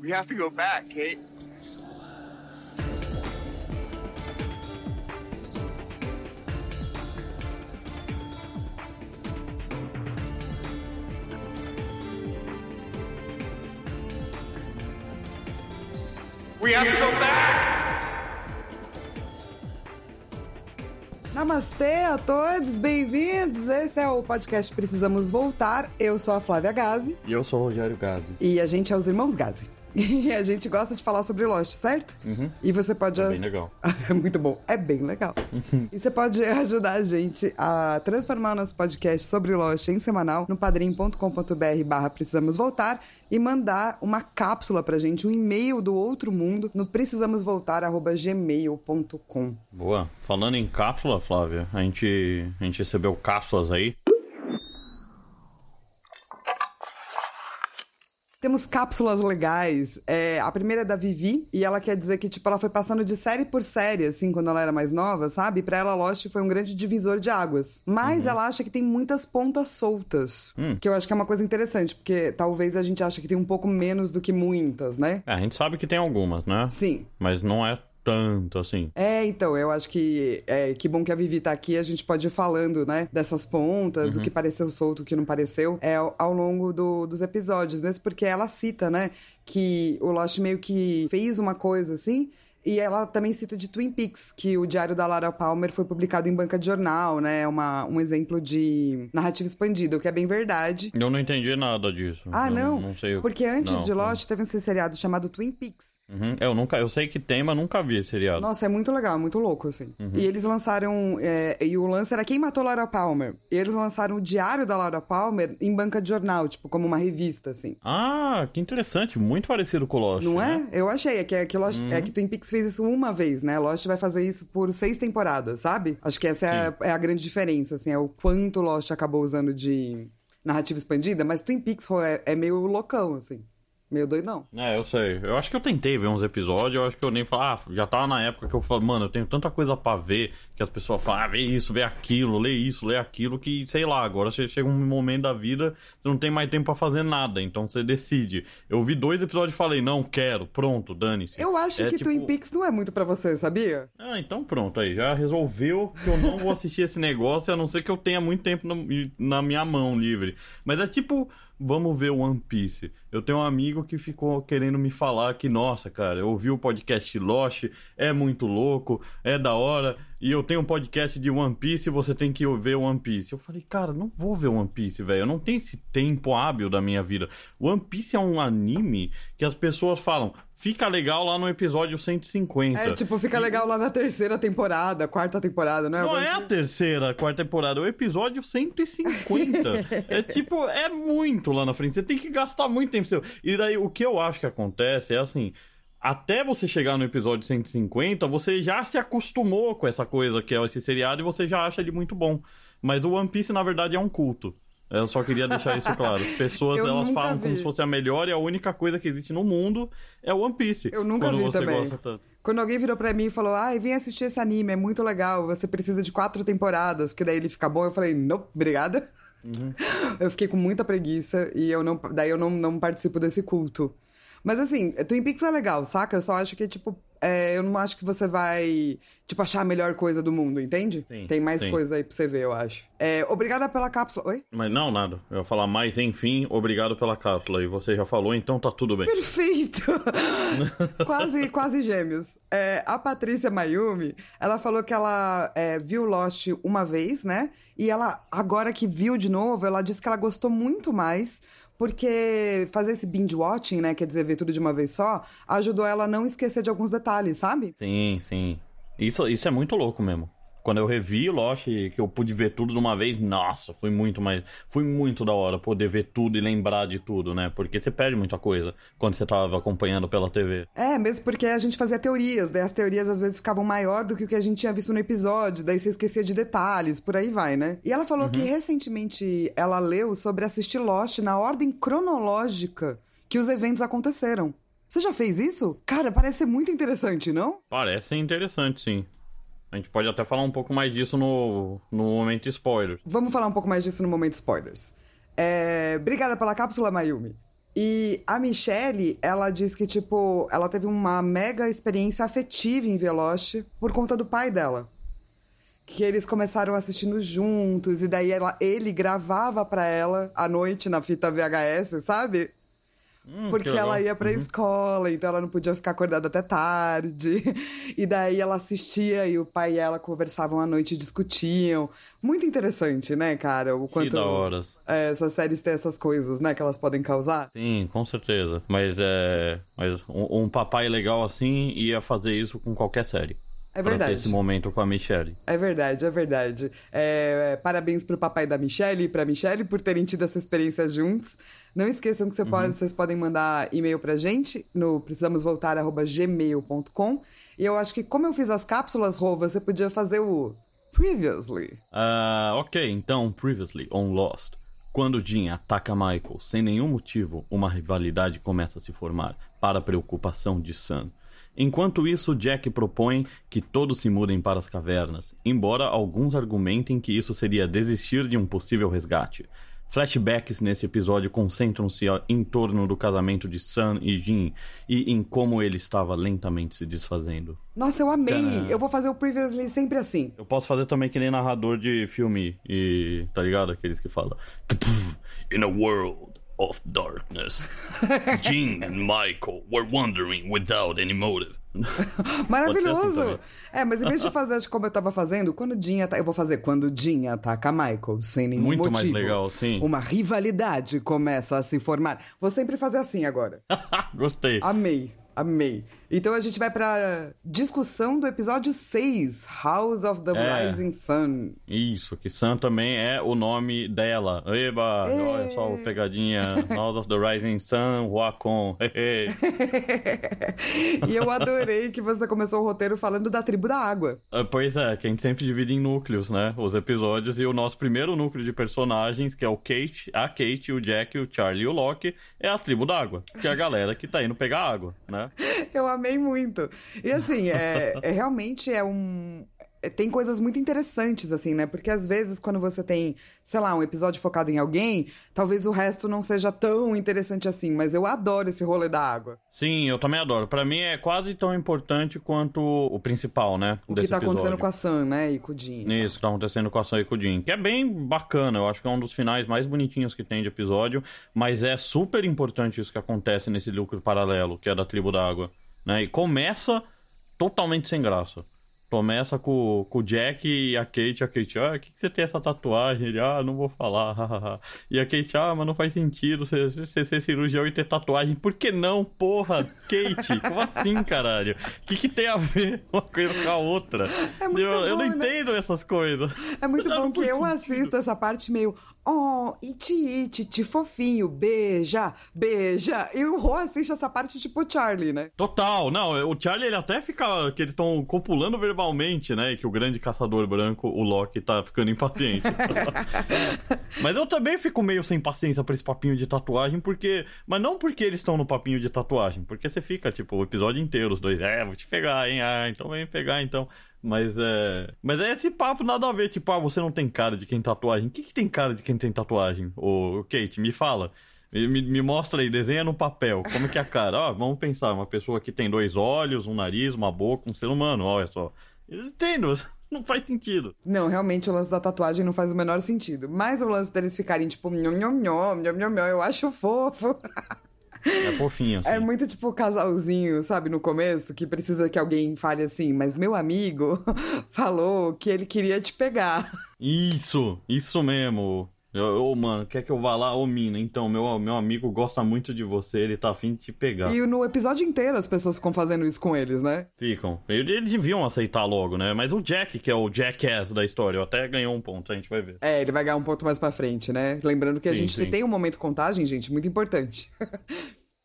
We have to go back, Kate. We have to go back! Namastê a todos, bem-vindos! Esse é o podcast Precisamos Voltar. Eu sou a Flávia Gazi E eu sou o Rogério Gades. e a gente é os irmãos Gazi. E a gente gosta de falar sobre Lost, certo? E você pode. É bem legal. É muito bom, é bem legal. e você pode ajudar a gente a transformar o nosso podcast sobre Lost em semanal no padrim.com.br barra Precisamos Voltar e mandar uma cápsula pra gente, um e-mail do outro mundo no precisamosvoltar.gmail.com. Boa. Falando em cápsula, Flávia, a gente, a gente recebeu cápsulas aí. Temos cápsulas legais. É, a primeira é da Vivi, e ela quer dizer que, tipo, ela foi passando de série por série, assim, quando ela era mais nova, sabe? Pra ela, Lost foi um grande divisor de águas. Mas ela acha que tem muitas pontas soltas. Que eu acho que é uma coisa interessante, porque talvez a gente ache que tem um pouco menos do que muitas, né? É, a gente sabe que tem algumas, né? Sim. Mas não é tanto assim. É, então, eu acho que é, que bom que a Vivi tá aqui, a gente pode ir falando, né, dessas pontas, o que pareceu solto, o que não pareceu, é, ao, longo do- dos episódios, mesmo porque ela cita, né, que o Lost meio que fez uma coisa assim. E ela também cita de Twin Peaks, que o Diário da Lara Palmer foi publicado em banca de jornal, né? Uma, um exemplo de narrativa expandida, o que é bem verdade. Eu não entendi nada disso. Ah, Eu não? Não sei. Porque antes não, de Lost teve esse seriado chamado Twin Peaks. Uhum. Eu nunca, eu sei que tem, mas nunca vi esse seriado. Nossa, é muito legal, é muito louco, assim. E eles lançaram. é, e o lance era Quem Matou Laura Palmer. E eles lançaram o Diário da Laura Palmer em banca de jornal, tipo, como uma revista, assim. Ah, que interessante. Muito parecido com o Lost. Não né? é? Eu achei. É que, é, que Lost, é que Twin Peaks fez isso uma vez, né? Lost vai fazer isso por seis temporadas, sabe? Acho que essa é a, é a grande diferença, assim. É o quanto Lost acabou usando de narrativa expandida. Mas Twin Peaks é, é meio loucão, assim. Meio doidão. É, eu sei. Eu acho que eu tentei ver uns episódios, eu acho que eu nem falo, ah, já tava na época que eu falo, mano, eu tenho tanta coisa pra ver, que as pessoas falam, ah, vê isso, vê aquilo, lê isso, lê aquilo, que, sei lá, agora você chega um momento da vida, você não tem mais tempo pra fazer nada, então você decide. Eu vi dois episódios e falei, não, quero, pronto, dane-se. Eu acho É que tipo- Twin Peaks não é muito pra você, sabia? Ah, então pronto, aí, já resolveu que eu não vou assistir esse negócio, a não ser que eu tenha muito tempo no- na minha mão livre. Mas é tipo, vamos ver One Piece. Eu tenho um amigo que ficou querendo me falar que, nossa, cara, eu ouvi o podcast Lost, é muito louco, é da hora, e eu tenho um podcast de One Piece você tem que ver One Piece. Eu falei, cara, não vou ver One Piece, velho, eu não tenho esse tempo hábil da minha vida. One Piece é um anime que as pessoas falam, fica legal lá no episódio 150. É, tipo, fica legal lá na terceira temporada, quarta temporada, não é? Não é a terceira, quarta temporada, é o episódio 150. é tipo, é muito lá na frente. Você tem que gastar muito tempo seu. E daí o que eu acho que acontece é assim. Até você chegar no episódio 150, você já se acostumou com essa coisa que é esse seriado e você já acha ele muito bom. Mas o One Piece, na verdade, é um culto. Eu só queria deixar isso claro. As pessoas, elas falam como vi. se fosse a melhor e a única coisa que existe no mundo é o One Piece. Eu nunca vi também. Quando alguém virou pra mim e falou, ai, vem assistir esse anime, é muito legal, você precisa de quatro temporadas, porque daí ele fica bom, eu falei, não, obrigada. Uhum. Eu fiquei com muita preguiça e eu não, daí eu não, não participo desse culto. Mas assim, Twin Peaks é legal, saca? Eu só acho que, tipo, é, eu não acho que você vai, tipo, achar a melhor coisa do mundo, entende? Sim, Tem mais sim. coisa aí pra você ver, eu acho. É, obrigada pela cápsula. Oi? Mas não, nada. Eu ia falar, mas enfim, obrigado pela cápsula. E você já falou, então tá tudo bem. Perfeito! quase, quase gêmeos. É, a Patrícia Mayumi, ela falou que ela é, viu Lost uma vez, né? E ela, agora que viu de novo, ela disse que ela gostou muito mais, porque fazer esse binge watching, né? Quer dizer, ver tudo de uma vez só, ajudou ela a não esquecer de alguns detalhes, sabe? Sim, sim. Isso, isso é muito louco mesmo. Quando eu revi Lost, que eu pude ver tudo de uma vez, nossa, foi muito mais. Foi muito da hora poder ver tudo e lembrar de tudo, né? Porque você perde muita coisa quando você tava acompanhando pela TV. É, mesmo porque a gente fazia teorias, daí as teorias às vezes ficavam maior do que o que a gente tinha visto no episódio, daí você esquecia de detalhes, por aí vai, né? E ela falou que recentemente ela leu sobre assistir Lost na ordem cronológica que os eventos aconteceram. Você já fez isso? Cara, parece ser muito interessante, não? Parece interessante, sim. A gente pode até falar um pouco mais disso no, no momento spoiler. Vamos falar um pouco mais disso no momento spoilers. É... Obrigada pela cápsula, Mayumi. E a Michelle, ela diz que, tipo, ela teve uma mega experiência afetiva em Veloce por conta do pai dela. Que eles começaram assistindo juntos, e daí ela, ele gravava pra ela à noite na fita VHS, sabe? Hum, Porque que ela ia pra escola, então ela não podia ficar acordada até tarde. E daí ela assistia e o pai e ela conversavam à noite e discutiam. Muito interessante, né, cara? O Que quanto da hora. é, essas séries têm essas coisas, né, que elas podem causar. Sim, com certeza. Mas é. Mas um, um papai legal assim ia fazer isso com qualquer série. É Pra ter verdade. esse momento com a Michelle. É verdade, é verdade. É, parabéns pro papai da Michelle e pra Michelle por terem tido essa experiência juntos. Não esqueçam que você pode- vocês podem mandar e-mail pra gente no precisamosvoltar.gmail.com. E eu acho que, como eu fiz as cápsulas, Rô, você podia fazer o Previously. Ah, ok, então, previously on Lost. Quando Jean ataca Michael sem nenhum motivo, uma rivalidade começa a se formar, para a preocupação de Sam. Enquanto isso, Jack propõe que todos se mudem para as cavernas, embora alguns argumentem que isso seria desistir de um possível resgate. Flashbacks nesse episódio concentram-se em torno do casamento de Sam e Jean e em como ele estava lentamente se desfazendo. Nossa, eu amei! Tcharam. Eu vou fazer o Previously sempre assim. Eu posso fazer também que nem narrador de filme e tá ligado? Aqueles que falam "Kapuf, In a world of darkness, Jean and Michael were wandering without any motive. Maravilhoso! também. é, mas em vez de fazer como eu tava fazendo, quando o Jean ataca. Eu vou fazer quando Jean ataca Michael, sem nenhum Muito mais motivo. legal, sim. Uma rivalidade começa a se formar. Vou sempre fazer assim agora. Gostei. Amei, amei. Então a gente vai pra discussão do episódio 6, House of the É. Rising Sun. Isso, que Sam também é o nome dela. Eba, olha só o pegadinha. House of the Rising Sun, Wacom. e eu adorei que você começou o roteiro falando da tribo da água. Ah, Pois é, que a gente sempre divide em núcleos, né? Os episódios. E o nosso primeiro núcleo de personagens, que é o Kate, a Kate, o Jack, o Charlie e o Loki, é a tribo d'água. Que é a galera que tá indo pegar água, né? Eu amei muito. E assim, é, é realmente é um. é- Tem coisas muito interessantes, assim, né? Porque às vezes, quando você tem, sei lá, um episódio focado em alguém, talvez o resto não seja tão interessante assim. Mas eu adoro esse rolê da água. Sim, eu também adoro. Pra mim é quase tão importante quanto o principal, né? O que tá acontecendo com a Sam, né? E com o Jean. Isso que tá acontecendo com a Sam e com o Jim. Que é bem bacana, eu acho que é um dos finais mais bonitinhos que tem de episódio. Mas é super importante isso que acontece nesse núcleo paralelo, que é da tribo da água. Né? E começa totalmente sem graça. Começa com, com o Jack e a Kate. A Kate, ah, o que, que você tem essa tatuagem? Ele, ah, não vou falar. e a Kate, ah, mas não faz sentido você, você ser cirurgião e ter tatuagem. Por que não, porra? Kate, como assim, caralho? O que, que tem a ver uma coisa com a outra? É eu, eu não bom, né? entendo essas coisas. É muito Eu bom que eu assisto essa parte meio. Oh, iti, iti, ti fofinho, beija, beija. E o Ro assiste essa parte tipo Charlie, né? Total, não, o Charlie ele até fica que eles estão copulando verbalmente, né? Que o grande caçador branco, o Loki, tá ficando impaciente. mas eu também fico meio sem paciência pra esse papinho de tatuagem, porque. Mas não porque eles estão no papinho de tatuagem, porque você fica, tipo, o episódio inteiro, os dois, é, vou te pegar, hein? Ah, então vem pegar então. Mas é. Mas é esse papo nada a ver, tipo, ah, você não tem cara de quem tem tatuagem. O que, que tem cara de quem tem tatuagem? Ô, Kate, me fala. Me, me- mostra aí, desenha no papel. Como que é a cara? Ó, vamos pensar, uma pessoa que tem dois olhos, um nariz, uma boca, um ser humano, olha só. Entendo, não faz sentido. Não, realmente o lance da tatuagem não faz o menor sentido. Mas o lance deles ficarem tipo, nhom, nhom, nhom, nhom, nhom, eu acho fofo. É fofinho, assim. É muito tipo casalzinho, sabe, no começo, que precisa que alguém fale assim, mas meu amigo falou que ele queria te pegar. Isso, isso mesmo. Ô, mano, quer que eu vá lá? Ô, mina, então, meu, meu amigo gosta muito de você, ele tá afim de te pegar. E no episódio inteiro as pessoas ficam fazendo isso com eles, né? Ficam. Eles deviam aceitar logo, né? Mas o Jack, que é o Jackass da história, até ganhou um ponto, a gente vai ver. É, ele vai ganhar um ponto mais pra frente, né? Lembrando que a Sim, gente sim. tem um momento contagem, gente, muito importante.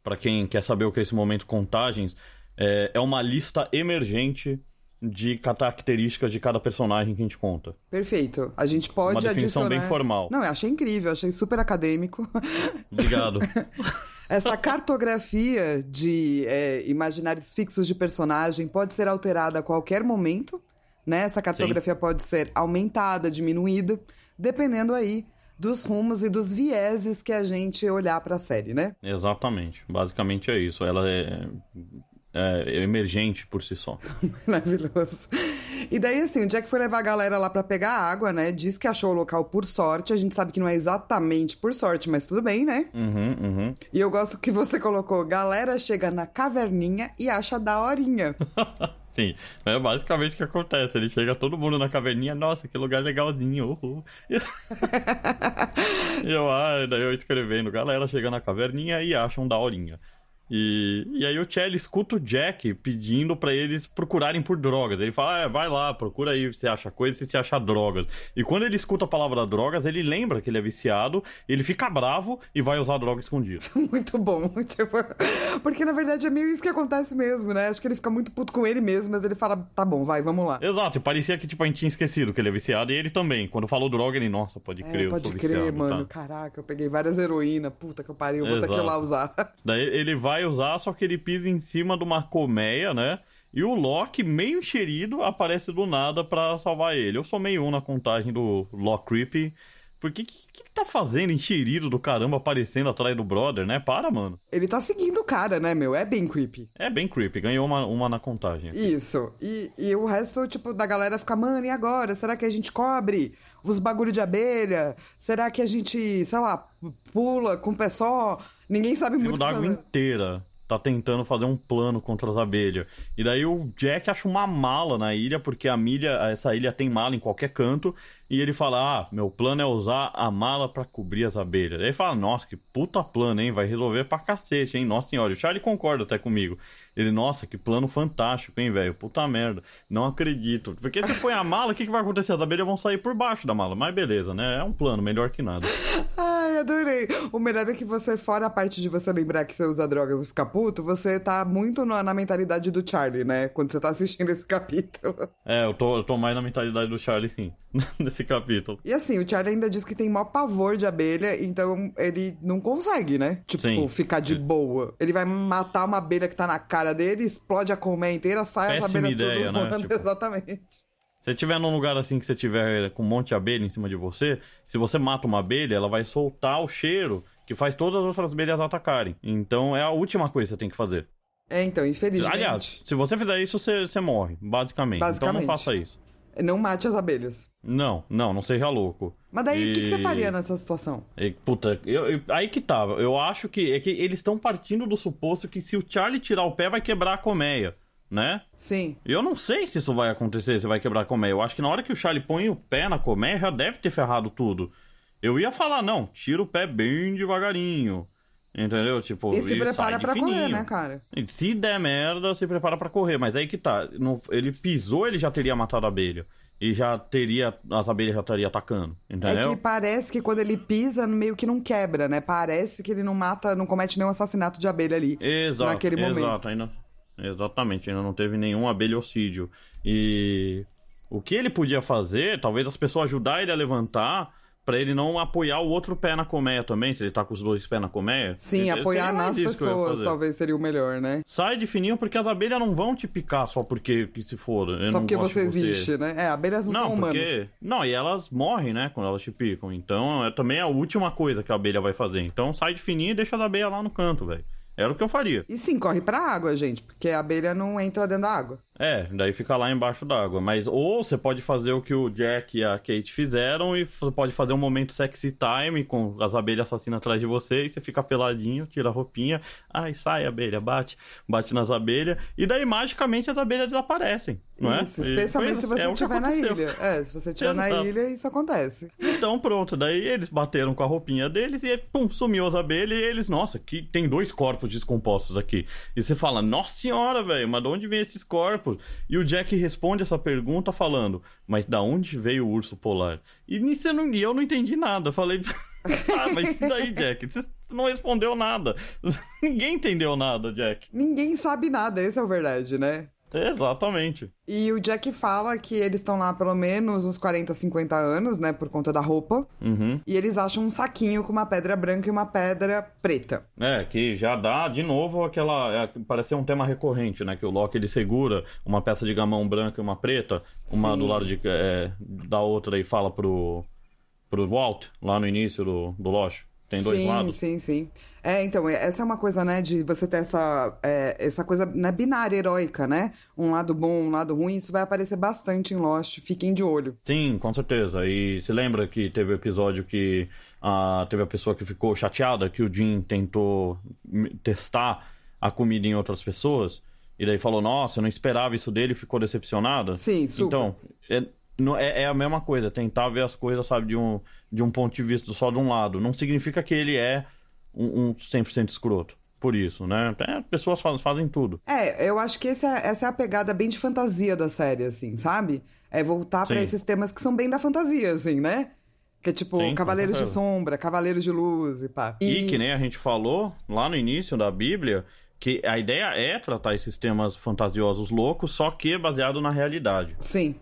Pra quem quer saber o que é esse momento contagens, é, é uma lista emergente de características de cada personagem que a gente conta. Perfeito. A gente pode Uma definição adicionar... bem formal. Não, eu achei incrível, achei super acadêmico. Obrigado. Essa cartografia de é, imaginários fixos de personagem pode ser alterada a qualquer momento, né? Essa cartografia pode ser aumentada, diminuída, dependendo aí dos rumos e dos vieses que a gente olhar pra série, né? Exatamente. Basicamente é isso. Ela é, é emergente por si só. Maravilhoso. E daí, assim, o Jack foi levar a galera lá pra pegar água, né? Diz que achou o local por sorte. A gente sabe que não é exatamente por sorte, mas tudo bem, né? Uhum, uhum. E eu gosto que você colocou: galera chega na caverninha e acha daorinha. Sim, é basicamente o que acontece. Ele chega todo mundo na caverninha, nossa, que lugar legalzinho. Uhul. e eu, ah, daí eu escrevendo, galera chega na caverninha e acha um daorinha. E, e aí o Charlie escuta o Jack pedindo para eles procurarem por drogas. Ele fala, ah, vai lá, procura aí se acha coisa, se você acha drogas. E quando ele escuta a palavra drogas, ele lembra que ele é viciado, ele fica bravo e vai usar droga escondida. muito bom. Tipo, porque na verdade é meio isso que acontece mesmo, né? Acho que ele fica muito puto com ele mesmo, mas ele fala, tá bom, vai, vamos lá. Exato, e parecia que tipo, a gente tinha esquecido que ele é viciado e ele também. Quando falou droga, ele, nossa, pode É, crer, eu pode crer, viciado, mano. tá? Caraca, eu peguei várias heroína. Puta que eu pariu, vou ter que ir Exato. lá usar. Daí ele vai usar, só que ele pisa em cima de uma colmeia, né? E o Loki, meio encherido, aparece do nada pra salvar ele. Eu sou meio um na contagem do Loki Creepy. Porque o que, que ele tá fazendo encherido do caramba aparecendo atrás do brother, né? Para, mano. Ele tá seguindo o cara, né, meu? É bem creepy. É bem creepy, ganhou uma, uma na contagem. Isso. E, e o resto, tipo, da galera fica, mano, e agora? Será que a gente cobre os bagulho de abelha? Será que a gente, sei lá, pula com o pé só? Ninguém sabe muito d'água fazer. inteira tá tentando fazer um plano contra as abelhas. E daí o Jack acha uma mala na ilha, porque a milha, essa ilha tem mala em qualquer canto. E ele fala: Ah, meu plano é usar a mala pra cobrir as abelhas. Daí ele fala: Nossa, que puta plano, hein? Vai resolver pra cacete, hein? Nossa senhora. O Charlie concorda até comigo. Ele, nossa, que plano fantástico, hein, velho? Puta merda. Não acredito. Porque se põe a mala, o que, que vai acontecer? As abelhas vão sair por baixo da mala. Mas beleza, né? É um plano, melhor que nada. Ai, adorei. O melhor é que você, fora a parte de você lembrar que você usa drogas e ficar puto, você tá muito na, na mentalidade do Charlie, né? Quando você tá assistindo esse capítulo. É, eu tô, eu tô mais na mentalidade do Charlie, sim. Nesse capítulo. E assim, o Charlie ainda diz que tem maior pavor de abelha, então ele não consegue, né? Tipo, Sim. ficar de boa. Ele vai matar uma abelha que tá na cara dele, explode a colmeia inteira, sai as Péssima abelhas ideia, tudo né? voando. Tipo- Exatamente. Se você estiver num lugar assim que você tiver com um monte de abelha em cima de você, se você mata uma abelha, ela vai soltar o cheiro que faz todas as outras abelhas atacarem. Então é a última coisa que você tem que fazer. É, então, infelizmente. Aliás, se você fizer isso, você, você morre, basicamente. Basicamente. Então não faça isso. Não mate as abelhas. Não, não, não seja louco. Mas daí, o que, que você E- faria nessa situação? E, puta, eu- eu- aí que tava. Eu acho que, é que eles estão partindo do suposto que se o Charlie tirar o pé, vai quebrar a colmeia, né? Sim. Eu não sei se isso vai acontecer, se vai quebrar a colmeia. Eu acho que na hora que o Charlie põe o pé na colmeia, já deve ter ferrado tudo. Eu ia falar, não, tira o pé bem devagarinho. Entendeu? Tipo, E se prepara pra correr, né, cara? E Se der merda, se prepara pra correr. Mas aí que tá. no- ele pisou, ele já teria matado a abelha. E já teria. As abelhas já estariam atacando. É Entendeu? que parece que quando ele pisa, meio que não quebra, né? Parece que ele não mata, não comete nenhum assassinato de abelha ali. Exato, naquele momento. Exato, ainda, exatamente, ainda não teve nenhum abelhocídio. E o que ele podia fazer, talvez as pessoas ajudar ele a levantar, pra ele não apoiar o outro pé na colmeia também, se ele tá com os dois pés na colmeia. Sim, apoiar mais nas pessoas talvez seria o melhor, né? Sai de fininho porque as abelhas não vão te picar só porque que se. Eu Só porque você você. existe, né? É, abelhas não, Não, são humanos. porque. Não, e elas morrem, né? Quando elas te picam. Então é também a última coisa que a abelha vai fazer. Então sai de fininho e deixa a abelha lá no canto, velho. Era o que eu faria. E sim, corre pra água, gente, porque a abelha não entra dentro da água. É, daí fica lá embaixo d'água. Mas ou você pode fazer o que o Jack e a Kate fizeram e você pode fazer um momento sexy time com as abelhas assassinas atrás de você e você fica peladinho, tira a roupinha, ai sai abelha, bate, bate nas abelhas e daí magicamente as abelhas desaparecem, não é? Isso, E especialmente se você é estiver na aconteceu. ilha. É, se você estiver na ilha, isso acontece. Então pronto, daí eles bateram com a roupinha deles e pum, sumiu as abelhas e eles, nossa, que tem dois corpos descompostos aqui. E você fala, nossa senhora, velho, mas de onde vem esses corpos? E o Jack responde essa pergunta falando, mas da onde veio o urso polar? E nisso eu não, eu não entendi nada. Falei, ah, mas e daí, Jack? Você não respondeu nada. Ninguém entendeu nada, Jack. Ninguém sabe nada, essa é a verdade, né? Exatamente. E o Jack fala que eles estão lá pelo menos uns 40, 50 anos, né? Por conta da roupa. Uhum. E eles acham um saquinho com uma pedra branca e uma pedra preta. É, que já dá de novo aquela. É, parece ser um tema recorrente, né? Que o Loki ele segura uma peça de gamão branca e uma preta, uma Sim. do lado de, é, da outra e fala pro, pro Walt, lá no início do, do Lost. Tem dois sim, lados. Sim, sim, É, então, essa é uma coisa, né, de você ter essa, é, essa coisa né, binária, heróica, né? Um lado bom, um lado ruim, isso vai aparecer bastante em Lost, fiquem de olho. Sim, com certeza. E se lembra que teve o episódio que ah, teve a pessoa que ficou chateada que o Jim tentou testar a comida em outras pessoas? E daí falou, nossa, eu não esperava isso dele e ficou decepcionada? Sim, super. Então, é, não, é, é, a mesma coisa, tentar ver as coisas, sabe, de um, de um ponto de vista só de um lado. Não significa que ele é um, um 100% escroto. Por isso, né? É, pessoas faz, fazem tudo. É, eu acho que esse é, essa é a pegada bem de fantasia da série, assim, sabe? É voltar para esses temas que são bem da fantasia, assim, né? Que é tipo Sim, Cavaleiros de Sombra, Cavaleiros de Luz e pá. E... e que nem a gente falou lá no início da Bíblia, que a ideia é tratar esses temas fantasiosos loucos, só que baseado na realidade. Sim.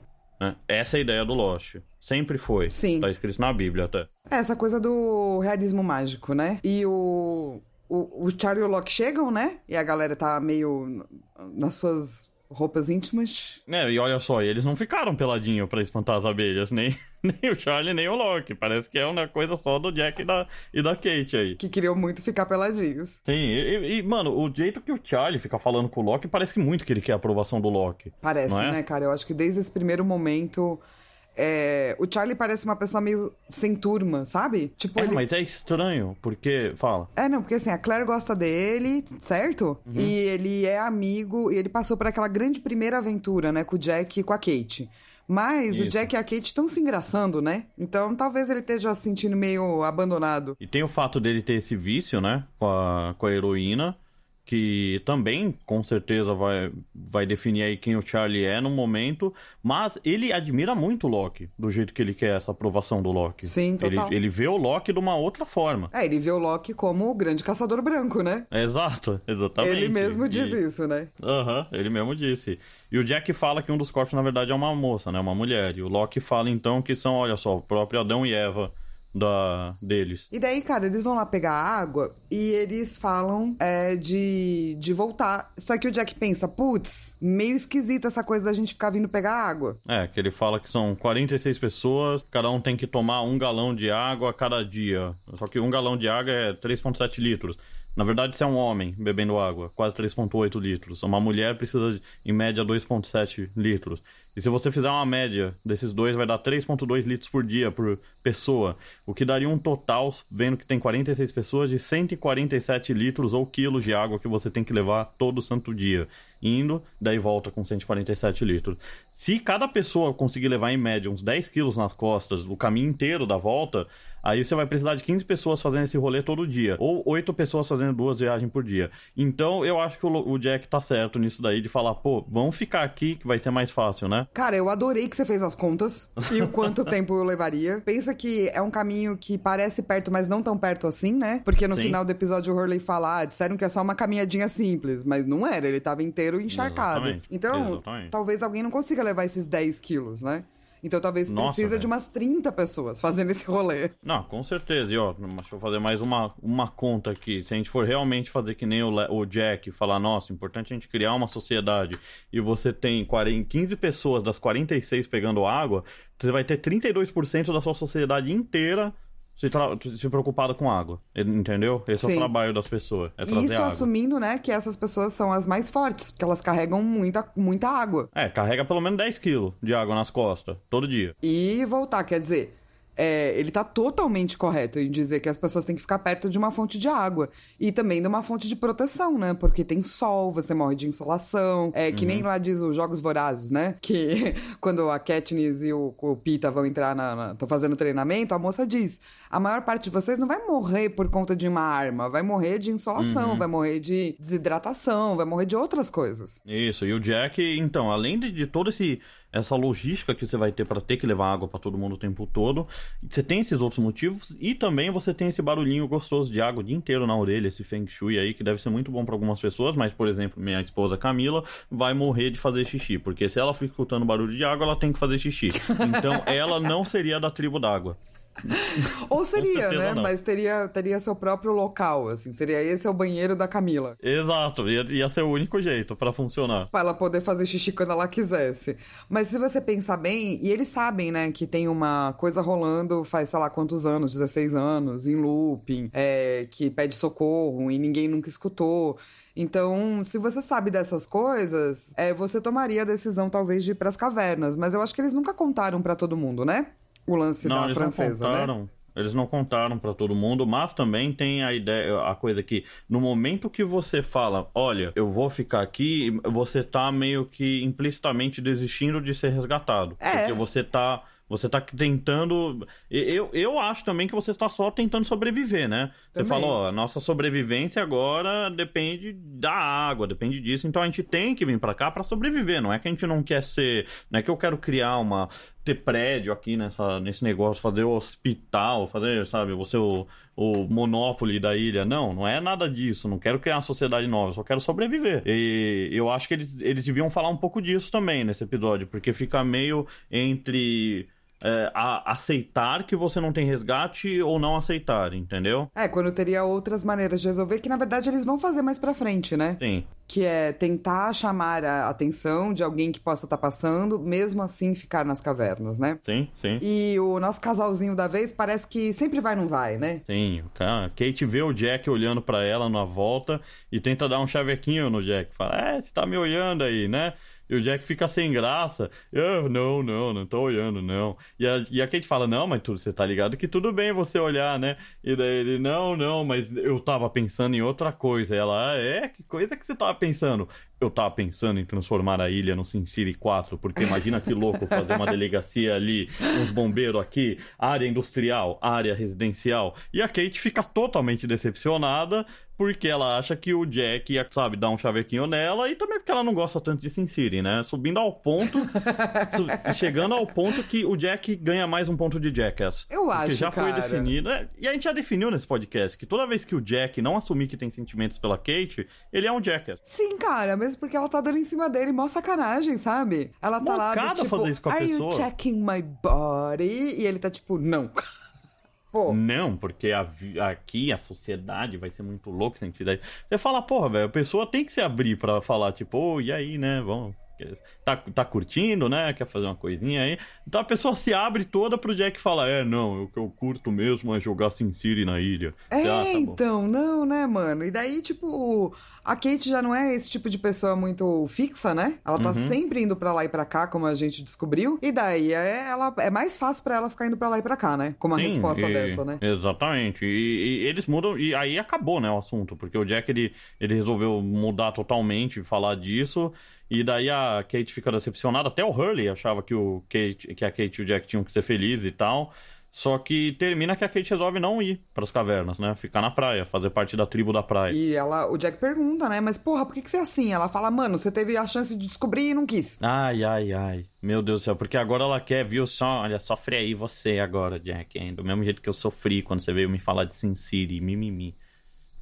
Né? Essa é a ideia do Lost. Sempre foi. Sim. Tá escrito na Bíblia até. É, essa coisa do realismo mágico, né? E o, o, o Charlie e o Locke chegam, né? E a galera tá meio nas suas roupas íntimas. É, e olha só, eles não ficaram peladinho para espantar as abelhas, nem, nem o Charlie, nem o Loki. Parece que é uma coisa só do Jack e da, e da Kate aí. Que queriam muito ficar peladinhos. Sim, e, e, mano, o jeito que o Charlie fica falando com o Loki parece muito que ele quer a aprovação do Loki. Parece, é? né, cara? Eu acho que desde esse primeiro momento é, o Charlie parece uma pessoa meio sem turma, sabe? Tipo, é, ele... mas é estranho, porque. Fala. É, não, porque assim, a Claire gosta dele, certo? Uhum. E ele é amigo, e ele passou por aquela grande primeira aventura, né, com o Jack e com a Kate. Mas Isso. o Jack e a Kate estão se engraçando, né? Então talvez ele esteja se sentindo meio abandonado. E tem o fato dele ter esse vício, né? Com a, com a heroína que também com certeza vai, vai definir aí quem o Charlie é no momento, mas ele admira muito o Loki, do jeito que ele quer essa aprovação do Loki. Sim, total. Ele, ele vê o Loki de uma outra forma. É, ele vê o Loki como o grande caçador branco, né? Exato, exatamente. Ele mesmo diz e... isso, né? Aham, uhum, ele mesmo disse. E o Jack fala que um dos corpos, na verdade, é uma moça, né? Uma mulher. E o Loki fala, então, que são, olha só, o próprio Adão e Eva da deles. E daí, cara, eles vão lá pegar água e eles falam é, de, de voltar. Só que o Jack pensa, putz, meio esquisita essa coisa da gente ficar vindo pegar água. É, que ele fala que são 46 pessoas, cada um tem que tomar um galão de água a cada dia. Só que um galão de água é 3,7 litros. Na verdade, se é um homem bebendo água, quase 3,8 litros. Uma mulher precisa, de, em média, 2,7 litros. E se você fizer uma média desses dois, vai dar 3,2 litros por dia por pessoa. O que daria um total, vendo que tem 46 pessoas, de 147 litros ou quilos de água que você tem que levar todo santo dia. Indo, daí volta com 147 litros. Se cada pessoa conseguir levar em média uns 10 quilos nas costas, o caminho inteiro da volta, Aí você vai precisar de 15 pessoas fazendo esse rolê todo dia. Ou 8 pessoas fazendo duas viagens por dia. Então eu acho que o Jack tá certo nisso daí de falar, pô, vamos ficar aqui que vai ser mais fácil, né? Cara, eu adorei que você fez as contas e o quanto tempo eu levaria. Pensa que é um caminho que parece perto, mas não tão perto assim, né? Porque no Sim. final do episódio o Hurley fala, ah, disseram que é só uma caminhadinha simples, mas não era, ele tava inteiro encharcado. Exatamente. Então, Exatamente. talvez alguém não consiga levar esses 10 quilos, né? Então talvez Nossa, precisa de umas 30 pessoas fazendo esse rolê. Não, com certeza. E ó, deixa eu fazer mais uma, uma conta aqui. Se a gente for realmente fazer que nem o, o Jack, falar, nossa, importante a gente criar uma sociedade e você tem 40, 15 pessoas das 46 pegando água, você vai ter 32% da sua sociedade inteira se, se preocupado com água. Entendeu? Esse Sim. é o trabalho das pessoas. É trazer Isso água. assumindo, né, que essas pessoas são as mais fortes, porque elas carregam muita, muita água. É, carrega pelo menos 10 quilos de água nas costas, todo dia. E voltar, quer dizer, é, ele está totalmente correto em dizer que as pessoas têm que ficar perto de uma fonte de água. E também de uma fonte de proteção, né? Porque tem sol, você morre de insolação. É que uhum. nem lá diz os Jogos Vorazes, né? Que quando a Katniss e o, o Pita vão entrar na. estão fazendo treinamento, a moça diz: a maior parte de vocês não vai morrer por conta de uma arma, vai morrer de insolação, uhum. vai morrer de desidratação, vai morrer de outras coisas. Isso, e o Jack, então, além de, de todo esse essa logística que você vai ter para ter que levar água para todo mundo o tempo todo. Você tem esses outros motivos e também você tem esse barulhinho gostoso de água o dia inteiro na orelha, esse feng shui aí que deve ser muito bom para algumas pessoas, mas por exemplo, minha esposa Camila vai morrer de fazer xixi, porque se ela fica escutando barulho de água, ela tem que fazer xixi. Então ela não seria da tribo d'água. Ou seria, né? não. Mas teria, teria seu próprio local, assim. Seria esse é o banheiro da Camila. Exato, ia, ia ser o único jeito pra funcionar. Pra ela poder fazer xixi quando ela quisesse. Mas se você pensar bem, e eles sabem, né, que tem uma coisa rolando faz, sei lá, quantos anos, 16 anos, em looping, é, que pede socorro e ninguém nunca escutou. Então, se você sabe dessas coisas, é, você tomaria a decisão, talvez, de ir pras cavernas. Mas eu acho que eles nunca contaram pra todo mundo, né? O lance não, da eles francesa, não né? contaram. Eles não contaram pra todo mundo, mas também tem a ideia, a coisa que no momento que você fala, olha, eu vou ficar aqui, você tá meio que implicitamente desistindo de ser resgatado. É. Porque você tá você tá tentando. Eu, eu acho também que você está só tentando sobreviver, né? Você Também. falou, ó, nossa sobrevivência agora depende da água, depende disso. Então a gente tem que vir pra cá pra sobreviver. Não é que a gente não quer ser. Não é que eu quero criar uma. Ter prédio aqui nessa, nesse negócio, fazer o hospital, fazer, sabe, você o, o Monopoly da ilha. Não, não é nada disso. Não quero criar uma sociedade nova, só quero sobreviver. E eu acho que eles, eles deviam falar um pouco disso também nesse episódio, porque fica meio entre. É, a- aceitar que você não tem resgate ou não aceitar, entendeu? É, quando teria outras maneiras de resolver, que na verdade eles vão fazer mais pra frente, né? Sim. Que é tentar chamar a atenção de alguém que possa estar passando, mesmo assim ficar nas cavernas, né? Sim, sim. E o nosso casalzinho da vez parece que sempre vai, não vai, né? Sim, cara, Kate vê o Jack olhando pra ela na volta e tenta dar um chavequinho no Jack. Fala, é, você tá me olhando aí, né? E o Jack fica sem graça. Eu, não, não, não tô olhando, não. E a, e a Kate fala, não, mas tu, você tá ligado que tudo bem você olhar, né? E daí ele, não, não, mas eu tava pensando em outra coisa. E ela, ah, é? Que coisa que você tava pensando? Eu tava pensando em transformar a ilha no Sin City 4, porque imagina que louco fazer uma delegacia ali, uns bombeiros aqui, área industrial, área residencial. E a Kate fica totalmente decepcionada, porque ela acha que o Jack ia, sabe, dar um chavequinho nela, e também porque ela não gosta tanto de Sin City, né? Subindo ao ponto, su- chegando ao ponto que o Jack ganha mais um ponto de Jackass. Eu acho, já foi cara. definido. é, e a gente já definiu nesse podcast que toda vez que o Jack não assumir que tem sentimentos pela Kate, ele é um Jackass. Sim, cara, mesmo porque ela tá dando em cima dele, mó sacanagem, sabe? Ela tá lá Mancada do tipo, fazer isso com a are you pessoa." checking my body? E ele tá tipo, não. Pô, Não, porque a aqui a sociedade vai ser muito louca sem entidade. Você fala, porra, velho, a pessoa tem que se abrir pra falar, tipo, ô, e aí, né? Vamos. Tá, tá curtindo, né? Quer fazer uma coisinha aí. Então a pessoa se abre toda pro Jack falar: É, não, o que eu curto mesmo é jogar Sin City na ilha. É, "Ah, tá bom." então, não, né, mano? E daí, tipo, a Kate já não é esse tipo de pessoa muito fixa, né? Ela tá Uhum. sempre indo pra lá e pra cá, como a gente descobriu. E daí é, ela, é mais fácil pra ela ficar indo pra lá e pra cá, né? Com uma Sim, resposta e- dessa, né? Exatamente. E, e eles mudam. E aí acabou, né, o assunto. Porque o Jack ele, ele resolveu mudar totalmente, falar disso. E daí a Kate fica decepcionada. Até o Hurley achava que, o Kate, que a Kate e o Jack tinham que ser felizes e tal. Só que termina que a Kate resolve não ir pras cavernas, né? Ficar na praia, fazer parte da tribo da praia. E ela, o Jack pergunta, né? Mas porra, por que, que você é assim? Ela fala, mano, você teve a chance de descobrir e não quis. Ai, ai, ai. Meu Deus do céu, porque agora ela quer, viu? Só, olha, sofre aí você agora, Jack. Hein? Do mesmo jeito que eu sofri quando você veio me falar de Sin City, mimimi.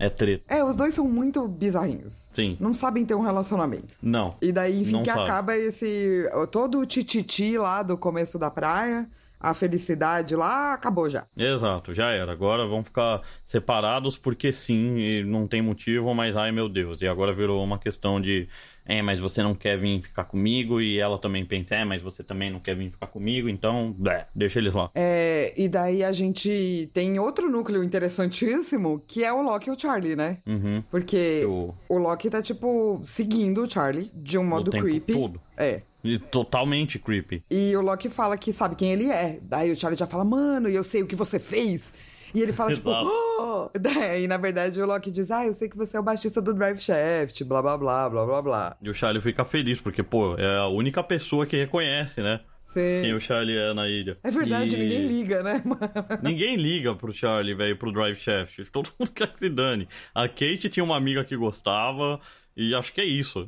É treta. É, os dois são muito bizarrinhos. Sim. Não sabem ter um relacionamento. Não. E daí, enfim, que sabe. acaba esse. Todo o tititi lá do começo da praia, a felicidade lá, acabou já. Exato, já era. Agora vão ficar separados porque sim, e não tem motivo, mas ai meu Deus. E agora virou uma questão de. É, mas você não quer vir ficar comigo, e ela também pensa, é, mas você também não quer vir ficar comigo, então, blé, deixa eles lá. É, e daí a gente tem outro núcleo interessantíssimo, que é o Loki e o Charlie, né? Uhum. Porque O- o Loki tá, tipo, seguindo o Charlie de um modo tempo creepy. todo. É. E totalmente creepy. E o Loki fala que sabe quem ele é. Daí o Charlie já fala, mano, eu sei o que você fez. E ele fala, tipo, oh! Daí, na verdade, o Loki diz, ah, eu sei que você é o baixista do Drive Shaft, blá blá blá, blá blá blá. E o Charlie fica feliz, porque, pô, é a única pessoa que reconhece, né? Quem Sim. o Charlie é na ilha. É verdade, E- ninguém liga, né, mano? Ninguém liga pro Charlie, velho, pro Drive Shaft. Todo mundo quer que se dane. A Kate tinha uma amiga que gostava, e acho que é isso.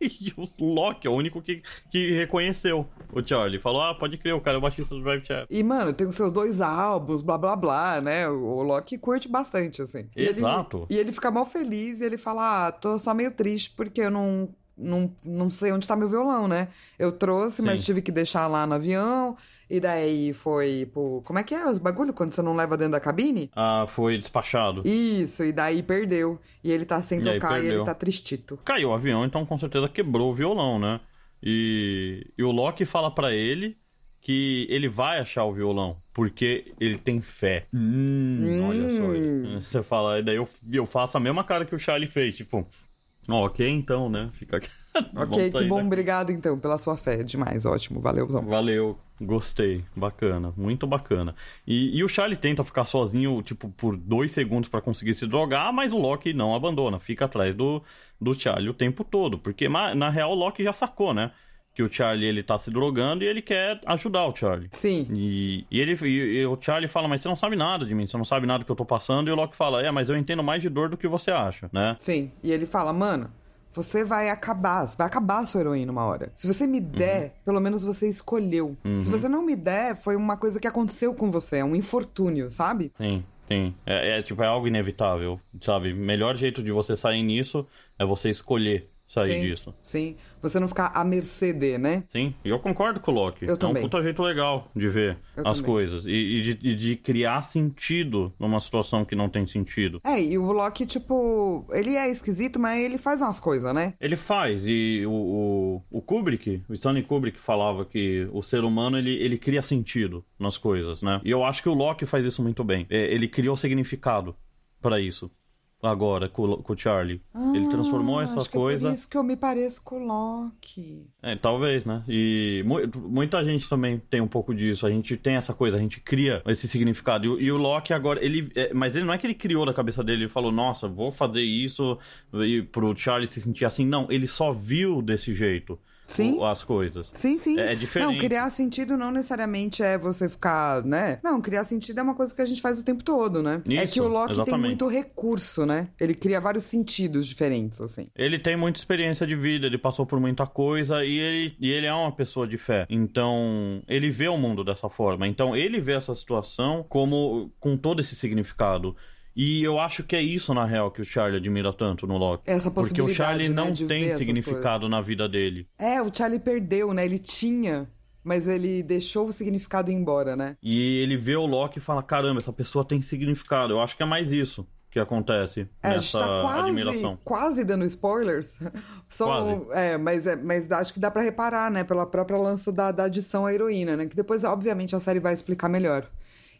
E o Loki é o único que, que reconheceu o Charlie. Falou, ah, pode crer, o cara é o baixista do Drive Shaft. E, mano, tem os seus dois álbuns, blá blá blá, né? O Loki curte bastante, assim. E ele- Exato. e ele fica mal feliz e ele fala: Ah, tô só meio triste porque eu não, não, não sei onde tá meu violão, né? Eu trouxe, mas Sim. tive que deixar lá no avião. E daí foi pro. Como é que é os bagulho quando você não leva dentro da cabine? Ah, foi despachado. Isso, e daí perdeu. E ele tá sem E tocar e, ele tá tristito. Caiu o avião, então com certeza quebrou o violão, né? E, e o Loki fala pra ele que ele vai achar o violão, porque ele tem fé. Hum, olha só. Você fala, e daí eu, eu faço a mesma cara que o Charlie fez, tipo, ok então, né? Fica aqui. Ok, que bom, daqui. obrigado então pela sua fé. Demais, ótimo, valeuzão. Valeu, gostei, bacana, muito bacana. E, e o Charlie tenta ficar sozinho, tipo, por dois segundos pra conseguir se drogar, mas o Loki não abandona, fica atrás do, do Charlie o tempo todo, porque na real o Loki já sacou, né? Que o Charlie ele tá se drogando e ele quer ajudar o Charlie. Sim, E, e ele e, e o Charlie fala, mas você não sabe nada de mim, você não sabe nada do que eu tô passando, e o Loki fala, é, mas eu entendo mais de dor do que você acha, né? sim. E ele fala, mano, você vai acabar, vai acabar a sua heroína uma hora. Se você me der, pelo menos você escolheu. Se você não me der, foi uma coisa que aconteceu com você, é um infortúnio, sabe? Sim, sim. É, é, tipo, é algo inevitável, sabe? Melhor jeito de você sair nisso é você escolher sair sim, disso. Sim. Você não ficar à mercê de, né? Sim, e eu concordo com o Loki. Eu é também. um puta jeito legal de ver Eu as também. coisas. E, e de, e de criar sentido numa situação que não tem sentido. É, e o Loki, tipo, ele é esquisito, mas ele faz umas coisas, né? Ele faz, e o, o, o Kubrick, o Stanley Kubrick falava que o ser humano, ele, ele cria sentido nas coisas, né? E eu acho que o Loki faz isso muito bem. É, Ele criou significado pra isso. Agora, com, o- Charlie. ele transformou Ah, essa acho que É por isso que eu me pareço com o Loki. É, talvez, né? E mu- muita gente também tem um pouco disso. A gente tem essa coisa, a gente cria esse significado. E, o- e o Loki agora, ele. é, mas ele não é que ele criou da cabeça dele e falou, nossa, vou fazer isso e pro Charlie se sentir assim. Não, ele só viu desse jeito Sim. o- as coisas. Sim, sim. É- é diferente. Não, criar sentido não necessariamente é você ficar, né? Não, criar sentido é uma coisa que a gente faz o tempo todo, né? é Isso, que o Loki tem exatamente. muito recurso, né? Ele cria vários sentidos diferentes, assim. Ele tem muita experiência de vida, ele passou por muita coisa e ele, e ele é uma pessoa de fé. Então, ele vê o mundo dessa forma. Então, ele vê essa situação como com todo esse significado. E eu acho que é isso, na real, que o Charlie admira tanto no Loki. Essa Porque o possibilidade, Charlie né, não tem significado na vida dele. É, o Charlie perdeu, né? Ele tinha, mas ele deixou o significado embora, né? E ele vê o Loki e fala: caramba, essa pessoa tem significado. Eu acho que é mais isso que acontece É, a gente nessa tá quase, admiração. quase dando spoilers. Só, Quase. É, mas, é, mas acho que dá pra reparar, né? Pela própria lança da, da adição à heroína, né? Que depois, obviamente, a série vai explicar melhor.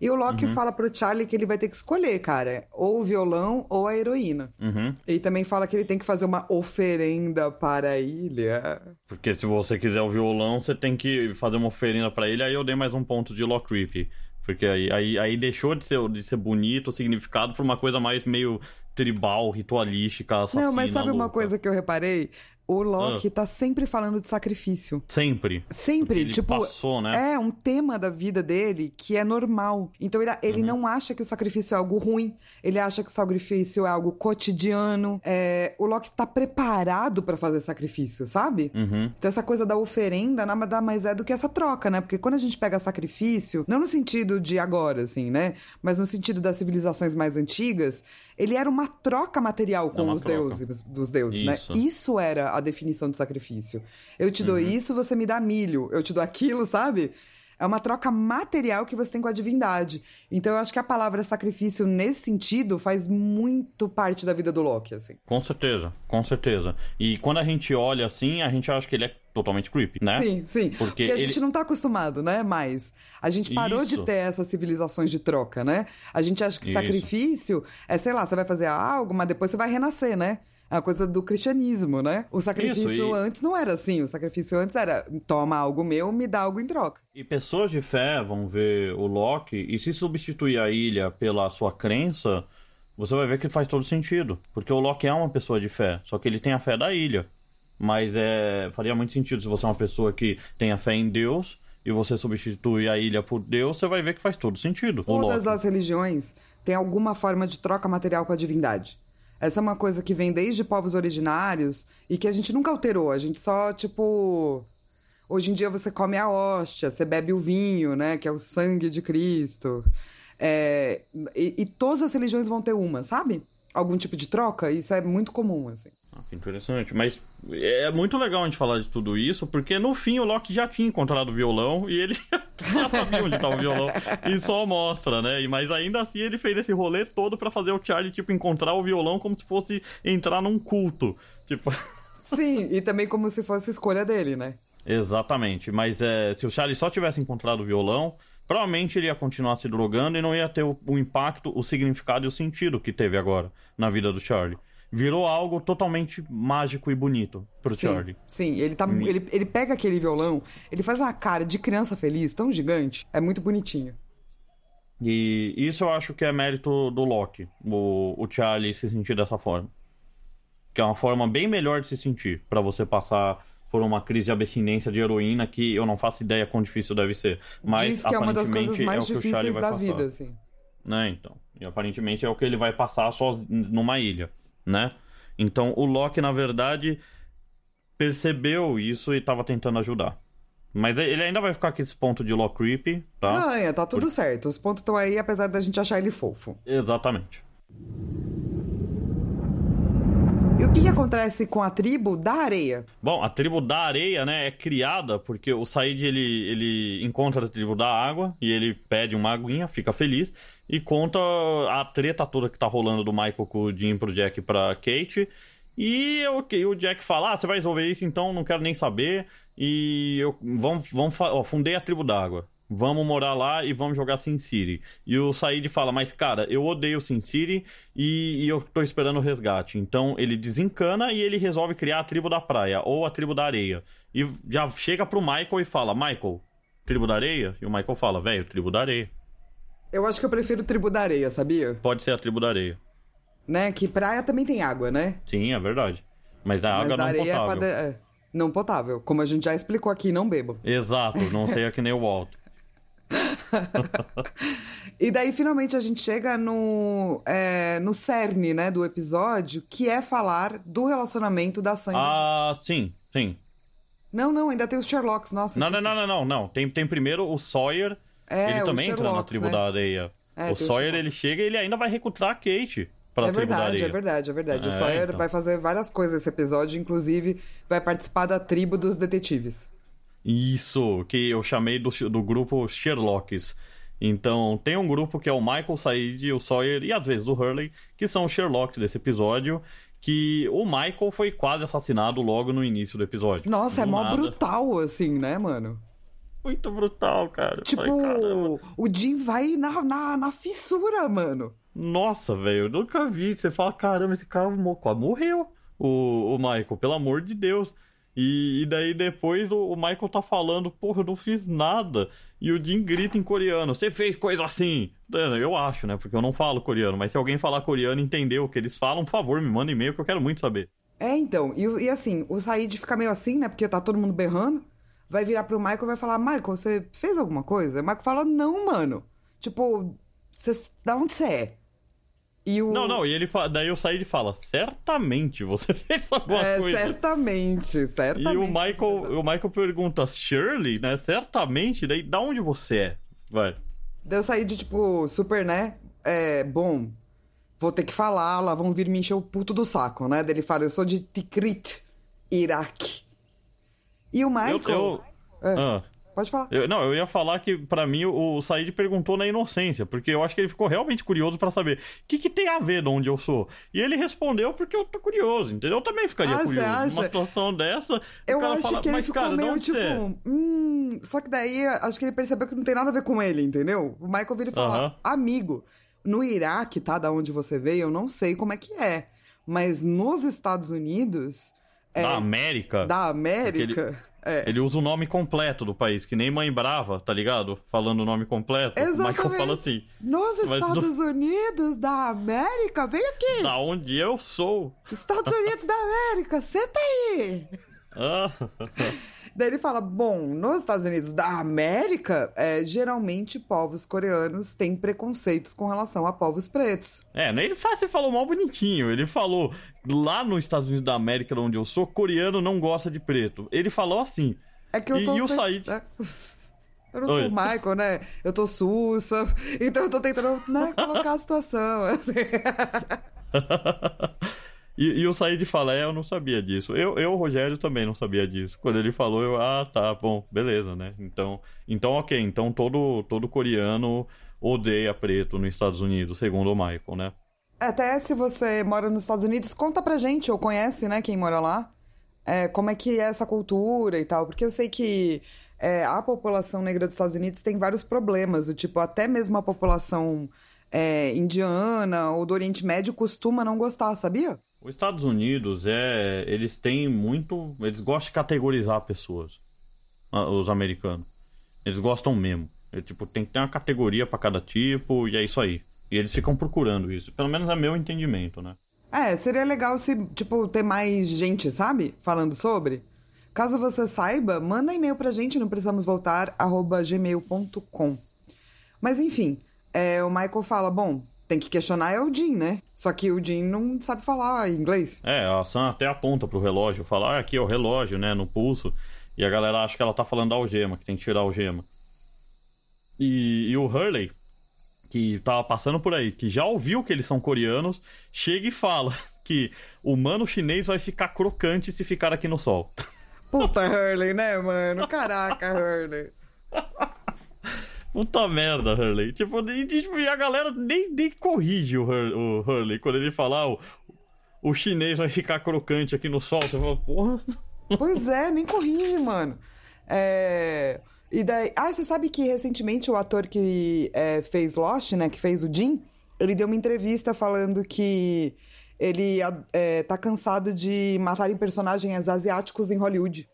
E o Loki Uhum. fala pro Charlie que ele vai ter que escolher, cara. Ou o violão ou a heroína. Uhum. E também fala que ele tem que fazer uma oferenda para a ilha. Porque se você quiser o violão, você tem que fazer uma oferenda pra ele. Aí eu dei mais um ponto de Locrip. Porque aí, aí, aí deixou de ser, de ser bonito o significado pra uma coisa mais meio tribal, ritualística, assassina, Não, mas sabe uma louca. coisa que eu reparei? O Loki Ah. tá sempre falando de sacrifício. Sempre. Sempre, Porque ele tipo, passou, né? é um tema da vida dele que é normal. Então ele, Uhum. ele não acha que o sacrifício é algo ruim, ele acha que o sacrifício é algo cotidiano. É, o Loki tá preparado pra fazer sacrifício, sabe? Uhum. Então essa coisa da oferenda nada mais é do que essa troca, né? Porque quando a gente pega sacrifício, não no sentido de agora, assim, né? Mas no sentido das civilizações mais antigas, ele era uma troca material com uma os troca. deuses, dos deuses, né? Isso. Isso era a definição de sacrifício. Eu te dou Uhum. isso, você me dá milho. Eu te dou aquilo, sabe? É uma troca material que você tem com a divindade. Então eu acho que a palavra sacrifício, nesse sentido, faz muito parte da vida do Loki, assim. Com certeza, com certeza. E quando a gente olha assim, a gente acha que ele é totalmente creepy, né? Sim, sim. Porque Porque, a ele- gente não tá acostumado, né? Mas a gente parou de Isso. ter essas civilizações de troca, né? A gente acha que Isso. sacrifício é, sei lá, você vai fazer algo, mas depois você vai renascer, né? É uma coisa do cristianismo, né? O sacrifício Isso, e- antes não era assim. O sacrifício antes era toma algo meu, me dá algo em troca. E pessoas de fé vão ver o Loki e se substituir a ilha pela sua crença, você vai ver que faz todo sentido. Porque o Loki é uma pessoa de fé, só que ele tem a fé da ilha. Mas é, faria muito sentido se você é uma pessoa que tem a fé em Deus e você substitui a ilha por Deus, você vai ver que faz todo sentido. Todas as religiões têm alguma forma de troca material com a divindade. Essa é uma coisa que vem desde povos originários e que a gente nunca alterou. A gente só, tipo. Hoje em dia você come a hóstia, você bebe o vinho, né? Que é o sangue de Cristo. É, e, e todas as religiões vão ter uma, sabe? Algum tipo de troca. Isso é muito comum, assim. Ah, que interessante. Mas é muito legal a gente falar de tudo isso, porque no fim o Loki já tinha encontrado o violão e ele Já sabia onde tava o violão. E só mostra, né? Mas ainda assim ele fez esse rolê todo pra fazer o Charlie, tipo, encontrar o violão como se fosse entrar num culto. Tipo. Sim, e também como se fosse escolha dele, né? Exatamente. Mas é, se o Charlie só tivesse encontrado o violão, provavelmente ele ia continuar se drogando e não ia ter o, o impacto, o significado e o sentido que teve agora na vida do Charlie virou algo totalmente mágico e bonito pro sim, Charlie. Sim, ele, tá, hum. ele, ele pega aquele violão, ele faz uma cara de criança feliz tão gigante, é muito bonitinho. E isso eu acho que é mérito do Loki, o, o Charlie se sentir dessa forma. Que é uma forma bem melhor de se sentir, para você passar por uma crise de abstinência de heroína que eu não faço ideia quão difícil deve ser. Mas Diz que é uma das coisas mais é difíceis da passar. vida, assim. Né, então. E aparentemente é o que ele vai passar só numa ilha né? Então o Loki, na verdade, percebeu isso e estava tentando ajudar. Mas ele ainda vai ficar com esse ponto de Loki creepy, tá? Ganha, tá tudo Por... certo. Os pontos estão aí, apesar da gente achar ele fofo. Exatamente. E o que, que, acontece com a tribo da areia? Bom, a tribo da areia, né, é criada porque o Said ele, ele encontra a tribo da água e ele pede uma aguinha, fica feliz e conta a treta toda que tá rolando do Michael com o Jim pro Jack pra Kate. E okay, o Jack fala: Ah, você vai resolver isso então, não quero nem saber. E eu vamos, vamos ó, fundei a tribo d'água vamos morar lá e vamos jogar Sin City. E o Said fala, mas cara, eu odeio Sin City e, e, eu tô esperando o resgate. Então ele desencana e ele resolve criar a tribo da praia, ou a tribo da areia. E já chega pro Michael e fala, Michael, tribo da areia? E o Michael fala, velho, tribo da areia. Eu acho que eu prefiro tribo da areia, sabia? Pode ser a tribo da areia. Né, que praia também tem água, né? Sim, é verdade. Mas a água Mas não areia potável. É pra de... é, não potável. Como a gente já explicou aqui, não bebo. Exato, não sei que nem o Walt. e daí, finalmente, a gente chega no, é, no cerne, né, do episódio, que é falar do relacionamento da Sandy. Ah, sim, sim. Não, não, ainda tem os Sherlocks, nossa. Não, não, não, não, não, não. Tem, tem primeiro o Sawyer, é, ele também entra na tribo né? da areia. É, o Sawyer, ele chega e ele ainda vai recrutar a Kate é tribo verdade. É verdade, é verdade. É, o Sawyer então. vai fazer várias coisas nesse episódio, inclusive vai participar da tribo dos detetives. Isso, que eu chamei do, do grupo Sherlocks. Então, tem um grupo que é o Michael Said, o Sawyer e às vezes o Hurley, que são os Sherlocks desse episódio. Que o Michael foi quase assassinado logo no início do episódio. Nossa, é Do mó nada. brutal, assim, né, mano? Muito brutal, cara. Tipo, o Jim vai na, na, na fissura, mano. Nossa, velho, eu nunca vi. Você fala, caramba, esse cara morreu. O, o Michael, pelo amor de Deus. E, e daí depois o, o Michael tá falando, porra, eu não fiz nada. E o Jim grita em coreano, você fez coisa assim. Eu acho, né? Porque eu não falo coreano. Mas se alguém falar coreano e entender o que eles falam, por favor, me manda e-mail que eu quero muito saber. É, então. E, e assim, o Said fica meio assim, né? Porque tá todo mundo berrando. Vai virar pro Michael e vai falar: Michael, você fez alguma coisa? O Michael fala: Não, mano. Tipo, cê, da onde você é? E o... Não, não, e ele fa... daí eu saí e fala, certamente você fez alguma É, coisa. certamente, E certamente. o Michael, o Michael pergunta, Shirley, né? Certamente, daí da onde você é? Vai. Daí eu saí de, tipo, super, né? É, bom, vou ter que falar, lá vão vir me encher o puto do saco, né? Daí ele fala, eu sou de Tikrit, Iraque. E o Michael... Eu, eu... É, Ah. Pode falar. Eu- não, eu ia falar que pra mim o, o Said perguntou na inocência, porque eu acho que ele ficou realmente curioso pra saber o que, que tem a ver de onde eu sou. E ele respondeu porque eu tô curioso, entendeu? Eu também ficaria Ah, você curioso. Acha? situação dessa, Eu acho fala, que ele ficou cara, meio tipo, é? hum. Só que daí acho que ele percebeu que não tem nada a ver com ele, entendeu? O Michael vira e fala: Aham. amigo, no Iraque, tá? Da onde você veio, eu não sei como é que é. Mas nos Estados Unidos. É, Da América, da América. É. ele usa o nome completo do país, que nem Mãe Brava, tá ligado? Falando o nome completo. O Michael Exatamente. fala assim, Nos Estados Unidos da América, vem aqui! da onde eu sou. Estados Unidos da América, senta aí! Ah, Daí ele fala: bom, nos Estados Unidos da América, é, geralmente povos coreanos têm preconceitos com relação a povos pretos. É, nem ele fa- você falou mal bonitinho. Ele falou, lá nos Estados Unidos da América, de onde eu sou, coreano não gosta de preto. Ele falou assim. É que eu E- tô. e pe- Said? é. Eu não sou Oi. o Michael, né? Eu tô sussa. Então eu tô tentando né, colocar a situação. assim. E, e o Said fala, é, eu não sabia disso. Eu, eu, Rogério, também não sabia disso. Quando ele falou, eu, ah, tá, bom, beleza, né? Então, então ok. Então todo, todo coreano odeia preto nos Estados Unidos, segundo o Michael, né? Até se você mora nos Estados Unidos, conta pra gente, ou conhece, né, quem mora lá, é, como é que é essa cultura e tal. Porque eu sei que é, a população negra dos Estados Unidos tem vários problemas, do tipo, até mesmo a população é, indiana ou do Oriente Médio costuma não gostar, sabia? Os Estados Unidos, é, eles têm muito. Eles gostam de categorizar pessoas, os americanos. Eles gostam mesmo. É, tipo, tem que ter uma categoria para cada tipo, e é isso aí. E eles ficam procurando isso. Pelo menos é meu entendimento, né? É, seria legal se, tipo, ter mais gente, sabe? Falando sobre. Caso você saiba, manda e-mail pra gente no precisamos voltar gmail.com. Mas enfim, é, o Michael fala, bom, tem que questionar é o Jim, né? Só que o Jim não sabe falar inglês. É, a Sam até aponta pro relógio, fala, ah, aqui é o relógio, né, no pulso. E a galera acha que ela tá falando da algema, que tem que tirar a algema. E, e o Hurley, que tava passando por aí, que já ouviu que eles são coreanos, chega e fala que o mano chinês vai ficar crocante se ficar aqui no sol. Puta Hurley, né, mano? Caraca, Hurley. Puta merda, Hurley. Tipo, e, tipo, e a galera nem, nem corrige o, Hur o Hurley quando ele fala, ah, o, o chinês vai ficar crocante aqui no sol. Você fala, porra. Pois é, nem corrige, mano. É. E daí. Ah, você sabe que recentemente o ator que é, fez Lost, né? Que fez o Jim, ele deu uma entrevista falando que ele é, tá cansado de matarem personagens asiáticos em Hollywood.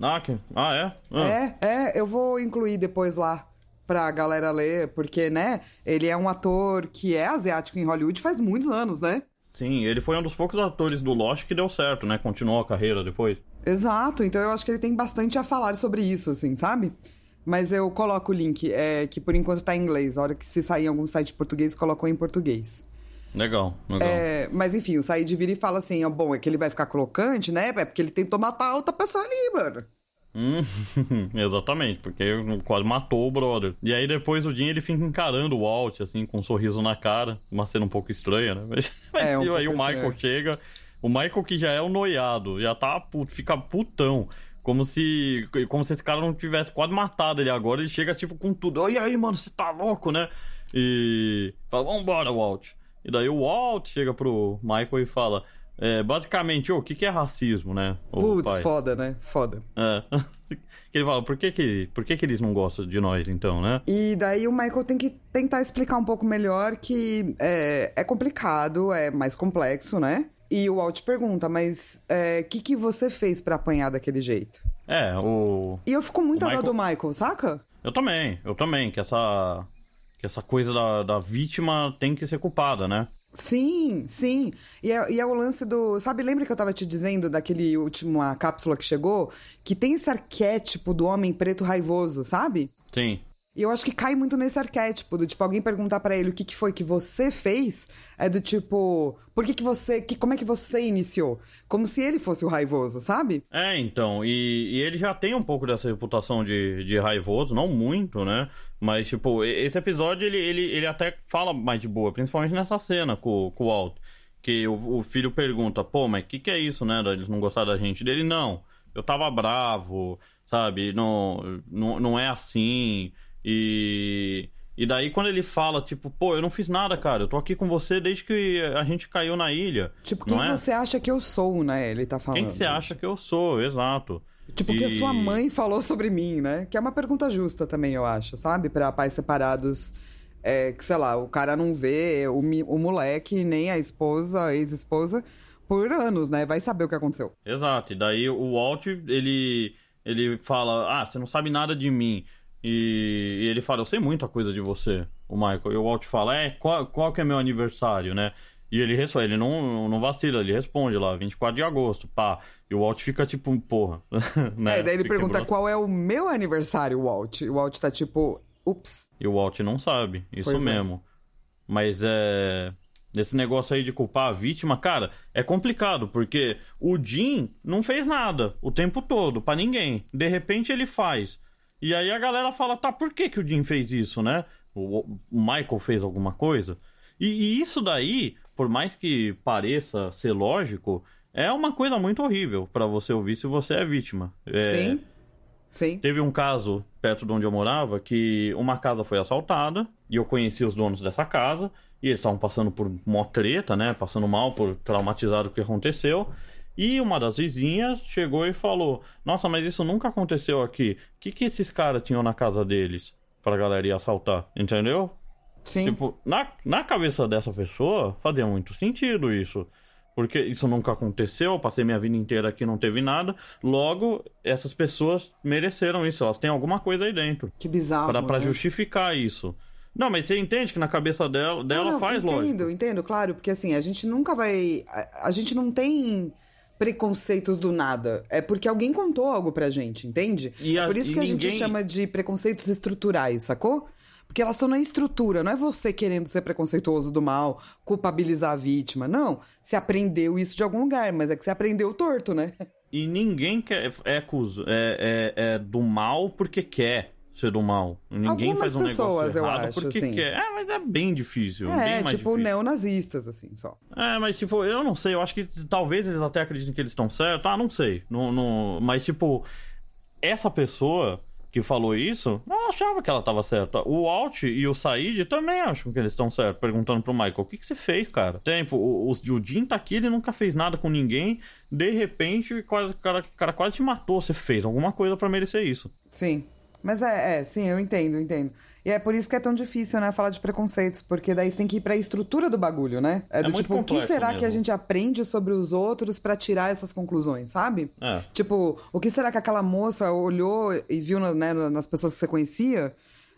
Ah, que... ah é? Ah. É, é, eu vou incluir depois lá pra galera ler, porque, né, ele é um ator que é asiático em Hollywood faz muitos anos, né? Sim, ele foi um dos poucos atores do Lost que deu certo, né? Continuou a carreira depois. Exato, então eu acho que ele tem bastante a falar sobre isso, assim, sabe? Mas eu coloco o link, é, que por enquanto tá em inglês. A hora que se sair em algum site português, colocou em português. Legal, legal. É, mas enfim, o Said vira e fala assim: ó, bom, é que ele vai ficar crocante, né? É porque ele tentou matar a outra pessoa ali, mano. Hum, exatamente, porque quase matou o brother. E aí depois o Jim ele fica encarando o Walt, assim, com um sorriso na cara. Uma cena um pouco estranha, né? Mas, é, um aí o Michael estranho. chega. O Michael que já é o noiado, já tá fica putão. Como se. Como se esse cara não tivesse quase matado ele agora. Ele chega, tipo, com tudo. E aí, mano, você tá louco, né? E. Fala, vambora, Walt. E daí o Walt chega pro Michael e fala. É, basicamente, o que, que é racismo, né? Putz, foda, né? Foda. É. ele fala, por que que, por que que eles não gostam de nós, então, né? E daí o Michael tem que tentar explicar um pouco melhor que é, é complicado, é mais complexo, né? E o Walt pergunta, mas o é, que, que você fez para apanhar daquele jeito? É, o. E eu fico muito ao Michael... do Michael, saca? Eu também, eu também, que essa. Que essa coisa da, da vítima tem que ser culpada, né? Sim, sim. E é, e é, o lance do. Sabe, lembra que eu tava te dizendo daquele última cápsula que chegou? Que tem esse arquétipo do homem preto raivoso, sabe? Sim. E eu acho que cai muito nesse arquétipo, do tipo, alguém perguntar para ele o que, que foi que você fez, é do tipo, por que, que você. Que, como é que você iniciou? Como se ele fosse o raivoso, sabe? É, então, e, e ele já tem um pouco dessa reputação de, de raivoso, não muito, né? Mas, tipo, esse episódio ele, ele, ele até fala mais de boa, principalmente nessa cena com, com o Alto. Que o, o filho pergunta, pô, mas o que, que é isso, né? Eles não gostaram da gente. Dele, não, eu tava bravo, sabe? Não, não, não é assim. E. E daí quando ele fala, tipo, pô, eu não fiz nada, cara, eu tô aqui com você desde que a gente caiu na ilha. Tipo, quem é? você acha que eu sou, né? Ele tá falando. Quem você acha que eu sou, exato. Tipo, o e... que a sua mãe falou sobre mim, né? Que é uma pergunta justa também, eu acho, sabe? Pra pais separados, é, que sei lá, o cara não vê o, o moleque, nem a esposa, a ex-esposa, por anos, né? Vai saber o que aconteceu. Exato, e daí o Walt, ele, ele fala, ah, você não sabe nada de mim. E, e, ele fala, eu sei muita coisa de você, o Michael. E o Walt fala, é, qual, qual que é meu aniversário, né? E ele responde, ele não, não vacila, ele responde lá, 24 de agosto, pá. E o Walt fica tipo, porra. né? É, daí ele fica pergunta qual é o meu aniversário, Walt. E o Walt tá tipo, ups. E o Walt não sabe, isso pois é. mesmo. É. Mas é. Esse negócio aí de culpar a vítima, cara, é complicado, porque o Jim não fez nada o tempo todo, para ninguém. De repente ele faz. E aí a galera fala, tá, por que, que o Jim fez isso, né? O, o Michael fez alguma coisa? E, e, isso daí por mais que pareça ser lógico, é uma coisa muito horrível para você ouvir se você é vítima. É, Sim. Sim. Teve um caso perto de onde eu morava que uma casa foi assaltada e eu conheci os donos dessa casa e eles estavam passando por uma treta, né? Passando mal por traumatizado o que aconteceu. E uma das vizinhas chegou e falou: Nossa, mas isso nunca aconteceu aqui. O que, que esses caras tinham na casa deles pra galera ir assaltar? Entendeu? Sim. Tipo, na, na cabeça dessa pessoa fazia muito sentido isso. Porque isso nunca aconteceu, eu passei minha vida inteira aqui não teve nada. Logo, essas pessoas mereceram isso, elas têm alguma coisa aí dentro. que bizarro. Pra, pra né? justificar isso. Não, mas você entende que na cabeça dela, dela Não, não, faz entendo, lógico. entendo, claro, porque assim, a gente nunca vai. A, a gente não tem preconceitos do nada. É porque alguém contou algo pra gente, entende? E é a- por isso e que a gente ninguém- chama de preconceitos estruturais, sacou? Porque elas estão na estrutura, não é você querendo ser preconceituoso do mal, culpabilizar a vítima. Não. Você aprendeu isso de algum lugar, mas é que você aprendeu torto, né? E ninguém quer, é, é, é, é do mal porque quer ser do mal. Ninguém Algumas faz um pessoas, negócio eu errado acho, porque assim. quer. É, mas é bem difícil. É, bem tipo difícil. neonazistas, assim, só. É, mas tipo, eu não sei, eu acho que talvez eles até acreditem que eles estão certos. Ah, não sei. Não, não... Mas tipo, essa pessoa que falou isso, eu achava que ela tava certa. O Alt e o Said também acham que eles estão certos, perguntando pro Michael, o que, que você fez, cara? Tempo, o, o, o Jim tá aqui, ele nunca fez nada com ninguém, de repente, o cara, o cara quase te matou, você fez alguma coisa pra merecer isso. Sim. Mas é, é, sim, eu entendo, eu entendo. E é por isso que é tão difícil, né, falar de preconceitos, porque daí você tem que ir pra estrutura do bagulho, né? É do muito tipo, o que será que a mesmo. gente aprende sobre os outros pra tirar essas conclusões, sabe? É. Tipo, o que será que aquela moça olhou e viu né, nas pessoas que você conhecia?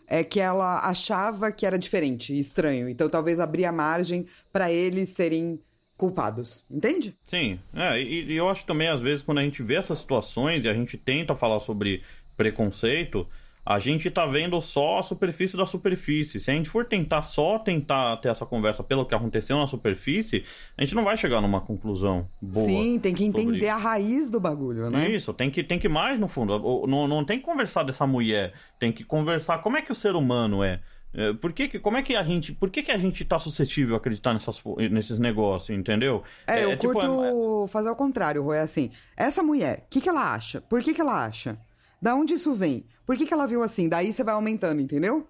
É que ela achava que era diferente e estranho. Então talvez abria margem pra eles serem culpados. Entende? Sim, é, e, e eu acho também, às vezes, quando a gente vê essas situações e a gente tenta falar sobre preconceito, a gente tá vendo só a superfície da superfície. Se a gente for tentar só tentar ter essa conversa pelo que aconteceu na superfície, a gente não vai chegar numa conclusão boa. Sim, tem que entender a raiz do bagulho, né? Isso, tem que, tem que mais no fundo. Não, não tem que conversar dessa mulher. Tem que conversar como é que o ser humano é. É, Por que, que- como é que a gente, por que, que a gente tá suscetível a acreditar nessas, nesses negócios, entendeu? É, eu tipo, curto é- fazer o contrário, Roy. É assim, essa mulher, o que, que ela acha? Por que, que ela acha? Da onde isso vem? Por que, que ela viu assim? Daí você vai aumentando, entendeu?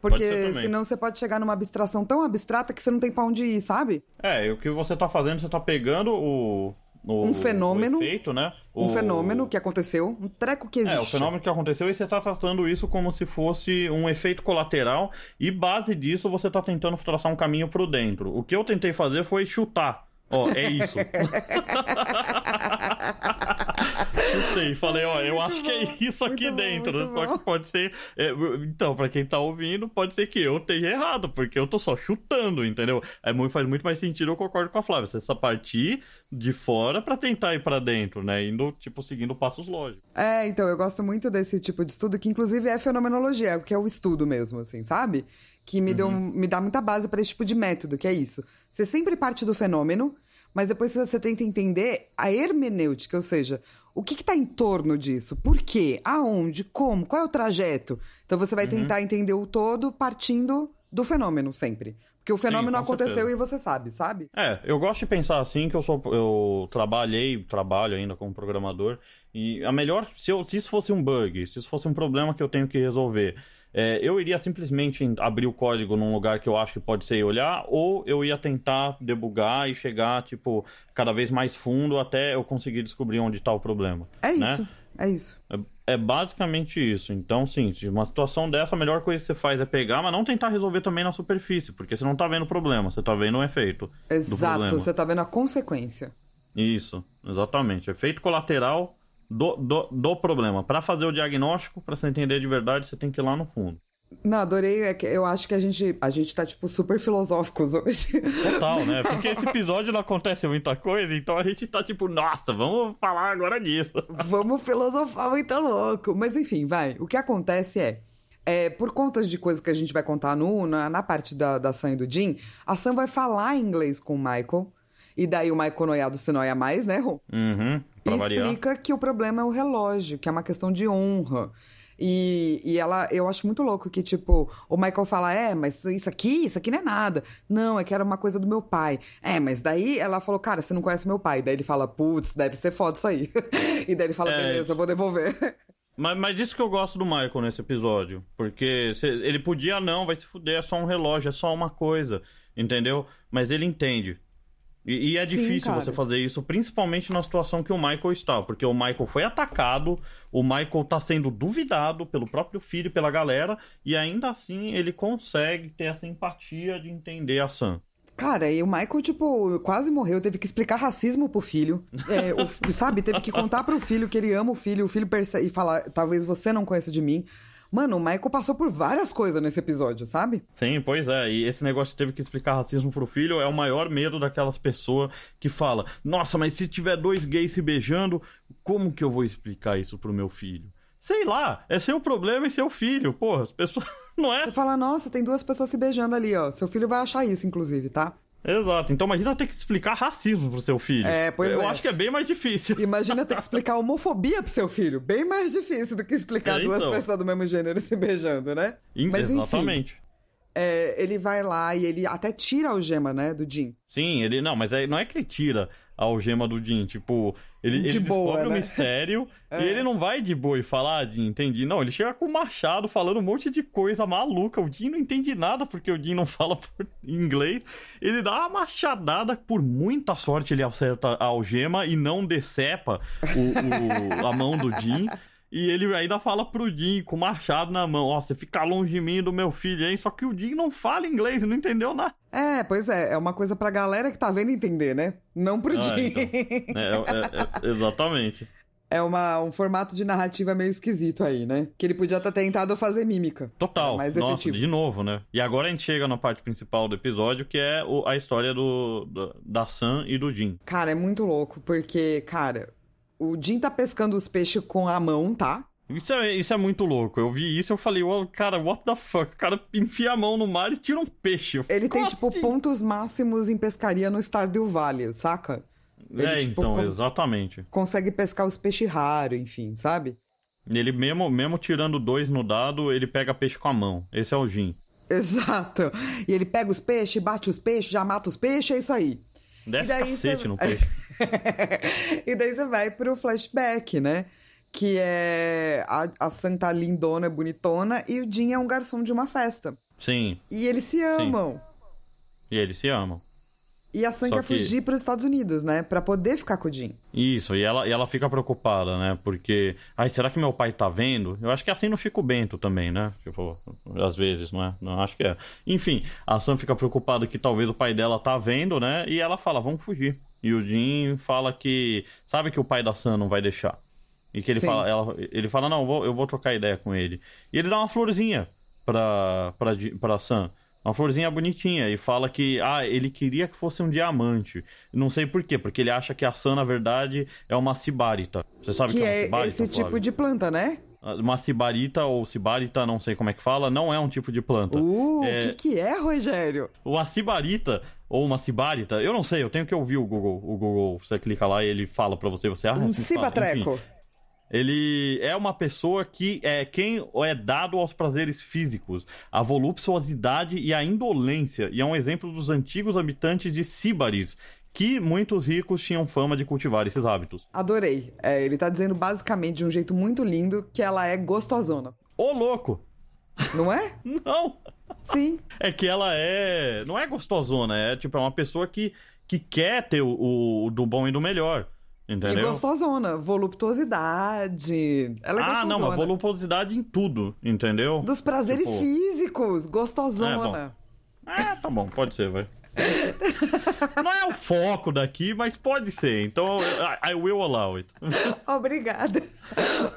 Porque senão você pode chegar numa abstração tão abstrata que você não tem pra onde ir, sabe? É, e o que você tá fazendo, você tá pegando o. o Um fenômeno. O efeito, né? Um O- fenômeno que aconteceu, um treco que existe. É, o fenômeno que aconteceu e você tá tratando isso como se fosse um efeito colateral e base disso você tá tentando traçar um caminho pro dentro. O que eu tentei fazer foi chutar. Ó, é isso. Chutei, falei, ó, eu Muito acho que é bom, isso aqui bom, dentro. Só bom. que pode ser. é, então, pra quem tá ouvindo, pode ser que eu esteja errado, porque eu tô só chutando, entendeu? É faz muito mais sentido, eu concordo com a Flávia. Você só partir de fora pra tentar ir pra dentro, né? Indo, tipo, seguindo passos lógicos. É, então, eu gosto muito desse tipo de estudo, que inclusive é fenomenologia, que é o estudo mesmo, assim, sabe? Que me, deu, me dá muita base para esse tipo de método, que é isso. Você sempre parte do fenômeno, mas depois você tenta entender a hermenêutica, ou seja, o que está em torno disso? Por quê? Aonde? Como? Qual é o trajeto? Então você vai tentar entender o todo partindo do fenômeno sempre. Porque o fenômeno com aconteceu certeza. e você sabe, sabe? É, eu gosto de pensar assim que eu sou eu trabalhei, trabalho ainda como programador e a melhor se, eu, se isso fosse um bug, se isso fosse um problema que eu tenho que resolver, é, eu iria simplesmente abrir o código num lugar que eu acho que pode ser e olhar, ou eu ia tentar debugar e chegar tipo cada vez mais fundo até eu conseguir descobrir onde está o problema. É né? isso. É isso. É, é basicamente isso. Então, sim, uma situação dessa, a melhor coisa que você faz é pegar, mas não tentar resolver também na superfície, porque você não tá vendo o problema, você tá vendo o efeito. Exato. Você tá vendo a consequência. Isso, exatamente. Efeito colateral do, do, do problema. Para fazer o diagnóstico, para você entender de verdade, você tem que ir lá no fundo. Não, adorei. É que eu acho que a gente, a gente tá, tipo, super filosóficos hoje. Total, né? Porque esse episódio não acontece muita coisa, então a gente tá tipo, nossa, vamos falar agora disso. Vamos filosofar muito louco. Mas enfim, vai. O que acontece é. é, por conta de coisas que a gente vai contar no, na, na parte da, da Sam e do Jim, a Sam vai falar inglês com o Michael. E daí o Michael noiado se noia mais, né, Rô? Uhum, pra E variar. explica que o problema é o relógio, que é uma questão de honra. E, e ela, eu acho muito louco que, tipo, o Michael fala: É, mas isso aqui, isso aqui não é nada. Não, é que era uma coisa do meu pai. É, mas daí ela falou: Cara, você não conhece meu pai. Daí ele fala: Putz, deve ser foda isso aí. e daí ele fala: É, Beleza, eu vou devolver. Mas, mas isso que eu gosto do Michael nesse episódio. Porque se- ele podia, não, vai se fuder, é só um relógio, é só uma coisa. Entendeu? Mas ele entende. E, e é Sim, difícil cara. você fazer isso, principalmente na situação que o Michael está. Porque o Michael foi atacado, o Michael tá sendo duvidado pelo próprio filho, pela galera, e ainda assim ele consegue ter essa empatia de entender a Sam. Cara, e o Michael, tipo, quase morreu, teve que explicar racismo pro filho. É, o sabe, teve que contar pro filho que ele ama o filho, o filho percebe e falar, talvez você não conheça de mim. Mano, o Michael passou por várias coisas nesse episódio, sabe? Sim, pois é. E esse negócio de teve que explicar racismo pro filho é o maior medo daquelas pessoas que fala: "Nossa, mas se tiver dois gays se beijando, como que eu vou explicar isso pro meu filho?" Sei lá, é seu problema e seu filho, porra, as pessoas não é? Você fala, nossa, tem duas pessoas se beijando ali, ó. Seu filho vai achar isso, inclusive, tá? Exato. Então imagina ter que explicar racismo pro seu filho. É, pois eu é. acho que é bem mais difícil. Imagina ter que explicar homofobia pro seu filho. Bem mais difícil do que explicar É, duas então. pessoas do mesmo gênero se beijando, né? Mas enfim, Exatamente. É, ele vai lá e ele até tira a algema, né, do Jim. Sim, ele. Não, mas aí não é que ele tira a algema do Jim. Tipo, ele, De ele boa, descobre o né? mistério É. e ele não vai de boa e falar, ah, Jim, entendi. Não, ele chega com o machado falando um monte de coisa maluca. O Jim não entende nada porque o Jim não fala inglês. Ele dá uma machadada, por muita sorte ele acerta a algema e não decepa o, o- a mão do Jim. E ele ainda fala pro Jim com o machado na mão: Ó, você fica longe de mim e do meu filho, hein? Só que o Jim não fala inglês, não entendeu nada. É, pois é, é uma coisa pra galera que tá vendo entender, né? Não pro Ah, Jim. então. É, é- é- exatamente. É uma, um formato de narrativa meio esquisito aí, né? Que ele podia ter tentado fazer mímica. Total. Mais Nossa, efetivo. de novo, né? E agora a gente chega na parte principal do episódio, que é o- a história do, da, da Sam e do Jim. Cara, é muito louco, porque, cara, o Jim tá pescando os peixes com a mão, tá? Isso é, isso é muito louco. Eu vi isso e eu falei, "Uau, cara, what the fuck? O cara enfia a mão no mar e tira um peixe. Ele tem, "Como tipo, assim?" pontos máximos em pescaria no Stardew Valley, saca? Ele, É, tipo, então, exatamente. Consegue pescar os peixes raros, enfim, sabe? Ele mesmo, mesmo tirando dois no dado, ele pega peixe com a mão. Esse é o Jim. Exato. E ele pega os peixes, bate os peixes, já mata os peixes, é isso aí. Desce E daí cacete cê- no peixe. e daí você vai pro flashback, né? Que é a, a Santa lindona, bonitona, e o Jim é um garçom de uma festa. Sim. E eles se amam. E eles se amam. E a Sam Só quer que- fugir pros Estados Unidos, né? Pra poder ficar com o Jim. Isso, e ela, e ela fica preocupada, né? Porque, ai, será que meu pai tá vendo? Eu acho que assim não fica o Bento também, né? Tipo, às vezes, não é? Não, acho que é. Enfim, a Sam fica preocupada que talvez o pai dela tá vendo, né? E ela fala, vamos fugir. E o Jim fala que, sabe que o pai da Sam não vai deixar. E que ele Sim. fala, ela, ele fala, não, eu vou, eu vou trocar ideia com ele. E ele dá uma florzinha pra, pra, pra Sam. Uma florzinha bonitinha. E fala que, ah, ele queria que fosse um diamante. Não sei por quê, porque ele acha que a Sam, na verdade, é uma cibarita. Você sabe Que que, é uma é cibarita, esse tipo Flávio? de planta, né? Uma cibarita ou cibarita, não sei como é que fala, não é um tipo de planta. Uh, o É- que que é, Rogério? Uma cibarita ou uma cibarita, eu não sei, eu tenho que ouvir o Google. O Google, você clica lá e ele fala pra você, você ah, Um cibatreco. Ele é uma pessoa que é quem é dado aos prazeres físicos, a voluptuosidade e a indolência, e é um exemplo dos antigos habitantes de Síbaris, que muitos ricos tinham fama de cultivar esses hábitos. Adorei. É, ele tá dizendo basicamente de um jeito muito lindo que ela é gostosona. Ô louco! Não é? Não! Sim. É que ela é. Não é gostosona, é tipo, é uma pessoa que, que quer ter o, o do bom e do melhor. E Entendeu? gostosona. Voluptuosidade. Ela é ah, gostosona. não, mas voluptuosidade em tudo, entendeu? Dos prazeres Tipo- físicos. Gostosona. Ah, tá bom, pode ser, vai. Não é o foco daqui, mas pode ser. Então, I, I will allow it. Obrigada.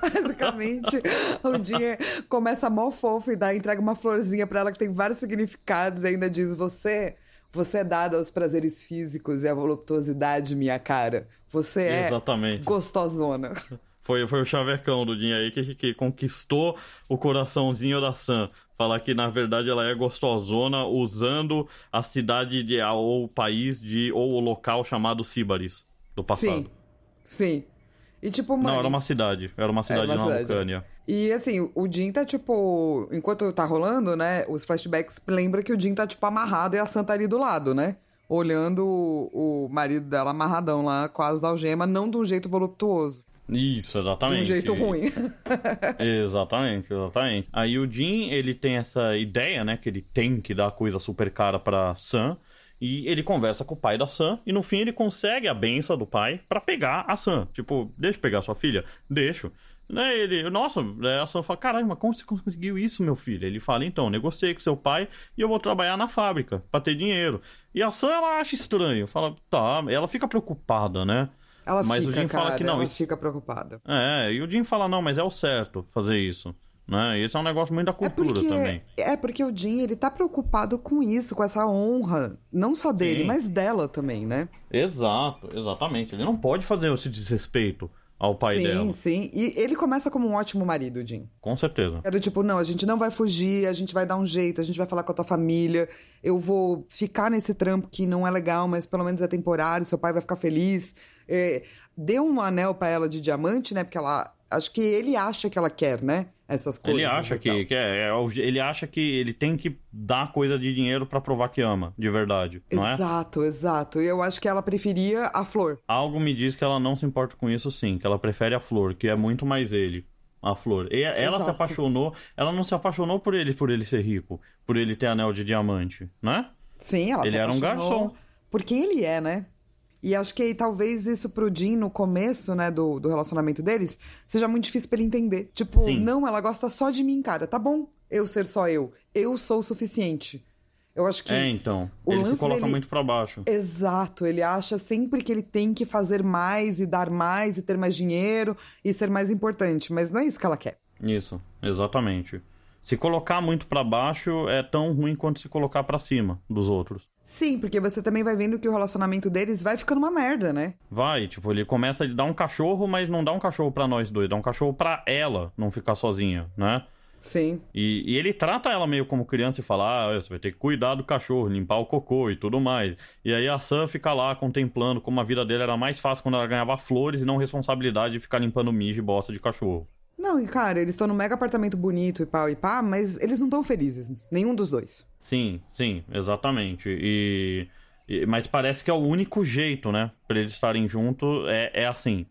Basicamente, o dia começa mó fofo e dá, entrega uma florzinha pra ela que tem vários significados e ainda diz: Você, você é dada aos prazeres físicos e à voluptuosidade, minha cara. Você é Exatamente. gostosona. Foi, foi o chavecão do Dinho aí que, que conquistou o coraçãozinho da Sam. Falar que na verdade ela é gostosona usando a cidade de, ou o país de ou o local chamado Síbaris do passado. Sim. Sim. E tipo, mano. Não, era uma cidade. Era uma cidade uma na cidade. Ucrânia. E assim, o Jim tá tipo. Enquanto tá rolando, né? Os flashbacks lembra que o Jim tá tipo amarrado e a Sam tá ali do lado, né? Olhando o, o marido dela amarradão lá com as algemas, não de um jeito voluptuoso. Isso, De exatamente. um jeito ruim. Exatamente, exatamente. Aí o Jim, ele tem essa ideia, né, que ele tem que dar coisa super cara pra Sam, e ele conversa com o pai da Sam, e no fim ele consegue a benção do pai pra pegar a Sam. Tipo, deixa eu pegar sua filha? Deixo. Né, ele, nossa, aí a Sam fala, caralho, mas como você conseguiu isso, meu filho? Ele fala, então, negociei com seu pai e eu vou trabalhar na fábrica pra ter dinheiro. E a Sam, ela acha estranho, fala, tá, ela fica preocupada, né? Ela Mas o fica, Jim fala cara, que não, ela isso- fica preocupada. É, e o Jim fala, não, mas é o certo fazer isso. Né? Esse é um negócio muito da É cultura porque, também. é porque o Jim, ele tá preocupado com isso, com essa honra. Não só dele, Sim. mas dela também, né? Exato, exatamente. Ele não pode fazer esse desrespeito ao pai sim, dela. sim. E ele começa como um ótimo marido, Jim. Com certeza. Era tipo, não, a gente não vai fugir, a gente vai dar um jeito, a gente vai falar com a tua família, eu vou ficar nesse trampo que não é legal, mas pelo menos é temporário, seu pai vai ficar feliz. É, deu um anel pra ela de diamante, né? Porque ela. Acho que ele acha que ela quer, né? Essas coisas. Ele acha e que, que é, é o- ele acha que ele tem que dar coisa de dinheiro pra provar que ama, de verdade, não é? Exato, exato. E eu acho que ela preferia a flor. Algo me diz que ela não se importa com isso sim, que ela prefere a flor, que é muito mais ele. A flor. E ela se Exato. apaixonou, ela não se apaixonou por ele, por ele ser rico, por ele ter anel de diamante, né? Sim, ela Ele se era um garçom. Por quem ele é, né? E acho que talvez isso pro Jim, no começo, né, do, do relacionamento deles, seja muito difícil pra ele entender. Tipo, Sim. não, ela gosta só de mim, cara. Tá bom eu ser só eu. Eu sou o suficiente. Eu acho que. É, então. o ele se coloca dele- muito pra baixo. Exato, ele acha sempre que ele tem que fazer mais e dar mais e ter mais dinheiro e ser mais importante, mas não é isso que ela quer. Isso, exatamente. Se colocar muito pra baixo é tão ruim quanto se colocar pra cima dos outros. Sim, porque você também vai vendo que o relacionamento deles vai ficando uma merda, né? Vai, tipo, ele começa a dar um cachorro, mas não dá um cachorro pra nós dois, dá um cachorro pra ela não ficar sozinha, né? Sim. E, e ele trata ela meio como criança e fala: ah, você vai ter que cuidar do cachorro, limpar o cocô e tudo mais. E aí a Sam fica lá contemplando como a vida dele era mais fácil quando ela ganhava flores e não responsabilidade de ficar limpando mijo e bosta de cachorro. Não, e cara, eles estão num mega apartamento bonito e pau e pá, mas eles não estão felizes. Nenhum dos dois. Sim, sim, exatamente. E, e- mas parece que é o único jeito, né, pra eles estarem juntos é, é assim,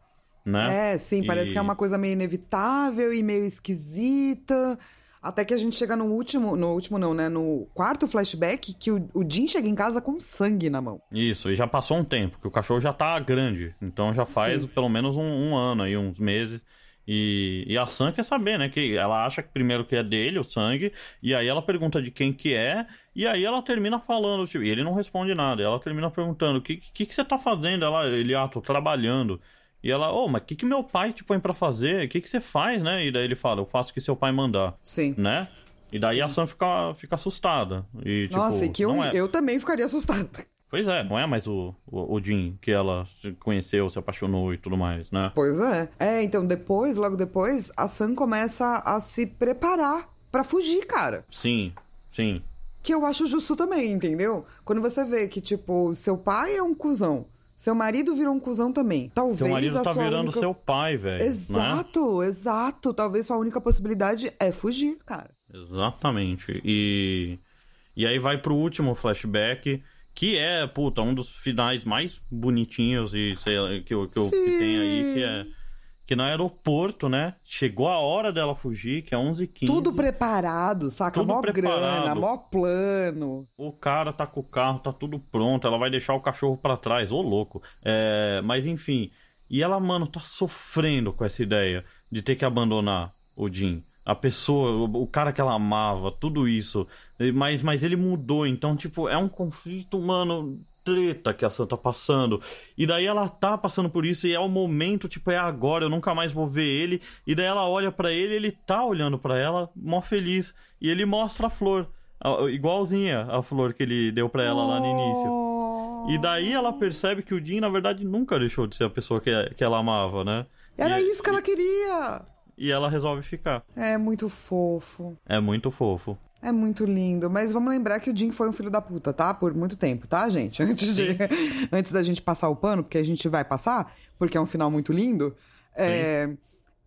né? É, sim, parece E- que é uma coisa meio inevitável e meio esquisita. Até que a gente chega no último, no último não, né? No quarto flashback, que o, o Jim chega em casa com sangue na mão. Isso, e já passou um tempo, que o cachorro já tá grande. Então já faz Sim. pelo menos um, um ano aí, uns meses. E, e a Sam quer saber, né? Que ela acha que primeiro que é dele, o sangue, e aí ela pergunta de quem que é, e aí ela termina falando, tipo, e ele não responde nada. Ela termina perguntando: o que, que, que você tá fazendo? Ela, ele, ah, tô trabalhando. E ela, ô, mas o que, que meu pai te põe pra fazer? O que, que você faz, né? E daí ele fala: eu faço o que seu pai mandar, Sim. né? E daí Sim. a Sam fica, fica assustada. E, tipo, Nossa, e que eu, é... eu também ficaria assustada. Pois é, não é mais o, o, o Jim que ela se conheceu, se apaixonou e tudo mais, né? Pois é. É, então depois, logo depois, a Sam começa a se preparar pra fugir, cara. Sim, sim. Que eu acho justo também, entendeu? Quando você vê que, tipo, seu pai é um cuzão, seu marido virou um cuzão também. Talvez Seu marido a tá sua virando única... seu pai, velho. Né? Exato, exato. Talvez sua única possibilidade é fugir, cara. Exatamente. E, e aí vai pro último flashback, que é, puta, um dos finais mais bonitinhos e sei lá, que, eu- que, que tem aí, que é. Que no aeroporto, né? Chegou a hora dela fugir, que é 11h15. Tudo preparado, saca? Tudo mó preparado. grana, mó plano. O cara tá com o carro, tá tudo pronto, ela vai deixar o cachorro pra trás, ô louco. É, mas enfim, e ela, mano, tá sofrendo com essa ideia de ter que abandonar o Jim. A pessoa, o, cara que ela amava, tudo isso. Mas, mas ele mudou, então, tipo, é um conflito, mano, treta que a Sam tá passando. E daí ela tá passando por isso e é o momento, tipo, é agora, eu nunca mais vou ver ele. E daí ela olha pra ele, ele tá olhando pra ela, mó feliz. E ele mostra a flor. Igualzinha a flor que ele deu pra ela lá no início. Oh. E daí ela percebe que o Jim, na verdade, nunca deixou de ser a pessoa que, que ela amava, né? Era E- isso que ela queria. E ela resolve ficar. É muito fofo. É muito fofo. É muito lindo. Mas vamos lembrar que o Jim foi um filho da puta, tá? Por muito tempo, tá, gente? Antes, de... Antes da gente passar o pano, porque a gente vai passar, porque é um final muito lindo. É,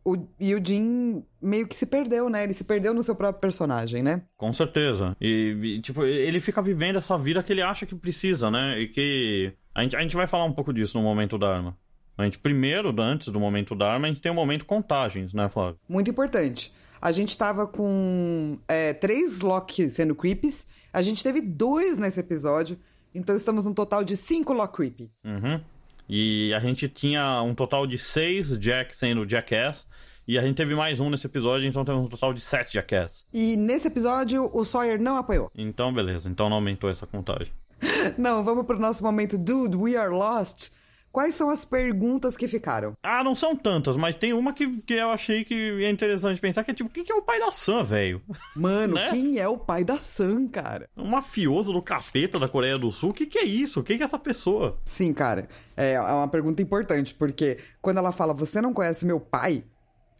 o, e o Jim meio que se perdeu, né? Ele se perdeu no seu próprio personagem, né? Com certeza. E, e, tipo, ele fica vivendo essa vida que ele acha que precisa, né? E que. A gente, a gente vai falar um pouco disso no momento da arma. A gente, primeiro, antes do momento da arma, a gente tem o momento contagens, né, Flávio? Muito importante. A gente tava com é, três Loki sendo creeps. A gente teve dois nesse episódio. Então estamos num total de cinco Loki creepy. Uhum. E a gente tinha um total de seis Jack sendo Jackass. E a gente teve mais um nesse episódio, então temos um total de sete Jackass. E nesse episódio, o Sawyer não apoiou. Então, beleza. Então não aumentou essa contagem. não, vamos pro nosso momento Dude, We Are Lost. Quais são as perguntas que ficaram? Ah, não são tantas, mas tem uma que, que eu achei que é interessante pensar, que é tipo, quem que é o pai da Sam, velho? Mano, né? quem é o pai da Sam, cara? Um mafioso do capeta da Coreia do Sul? O que, que é isso? Quem que é essa pessoa? Sim, cara. É, é uma pergunta importante, porque quando ela fala, você não conhece meu pai?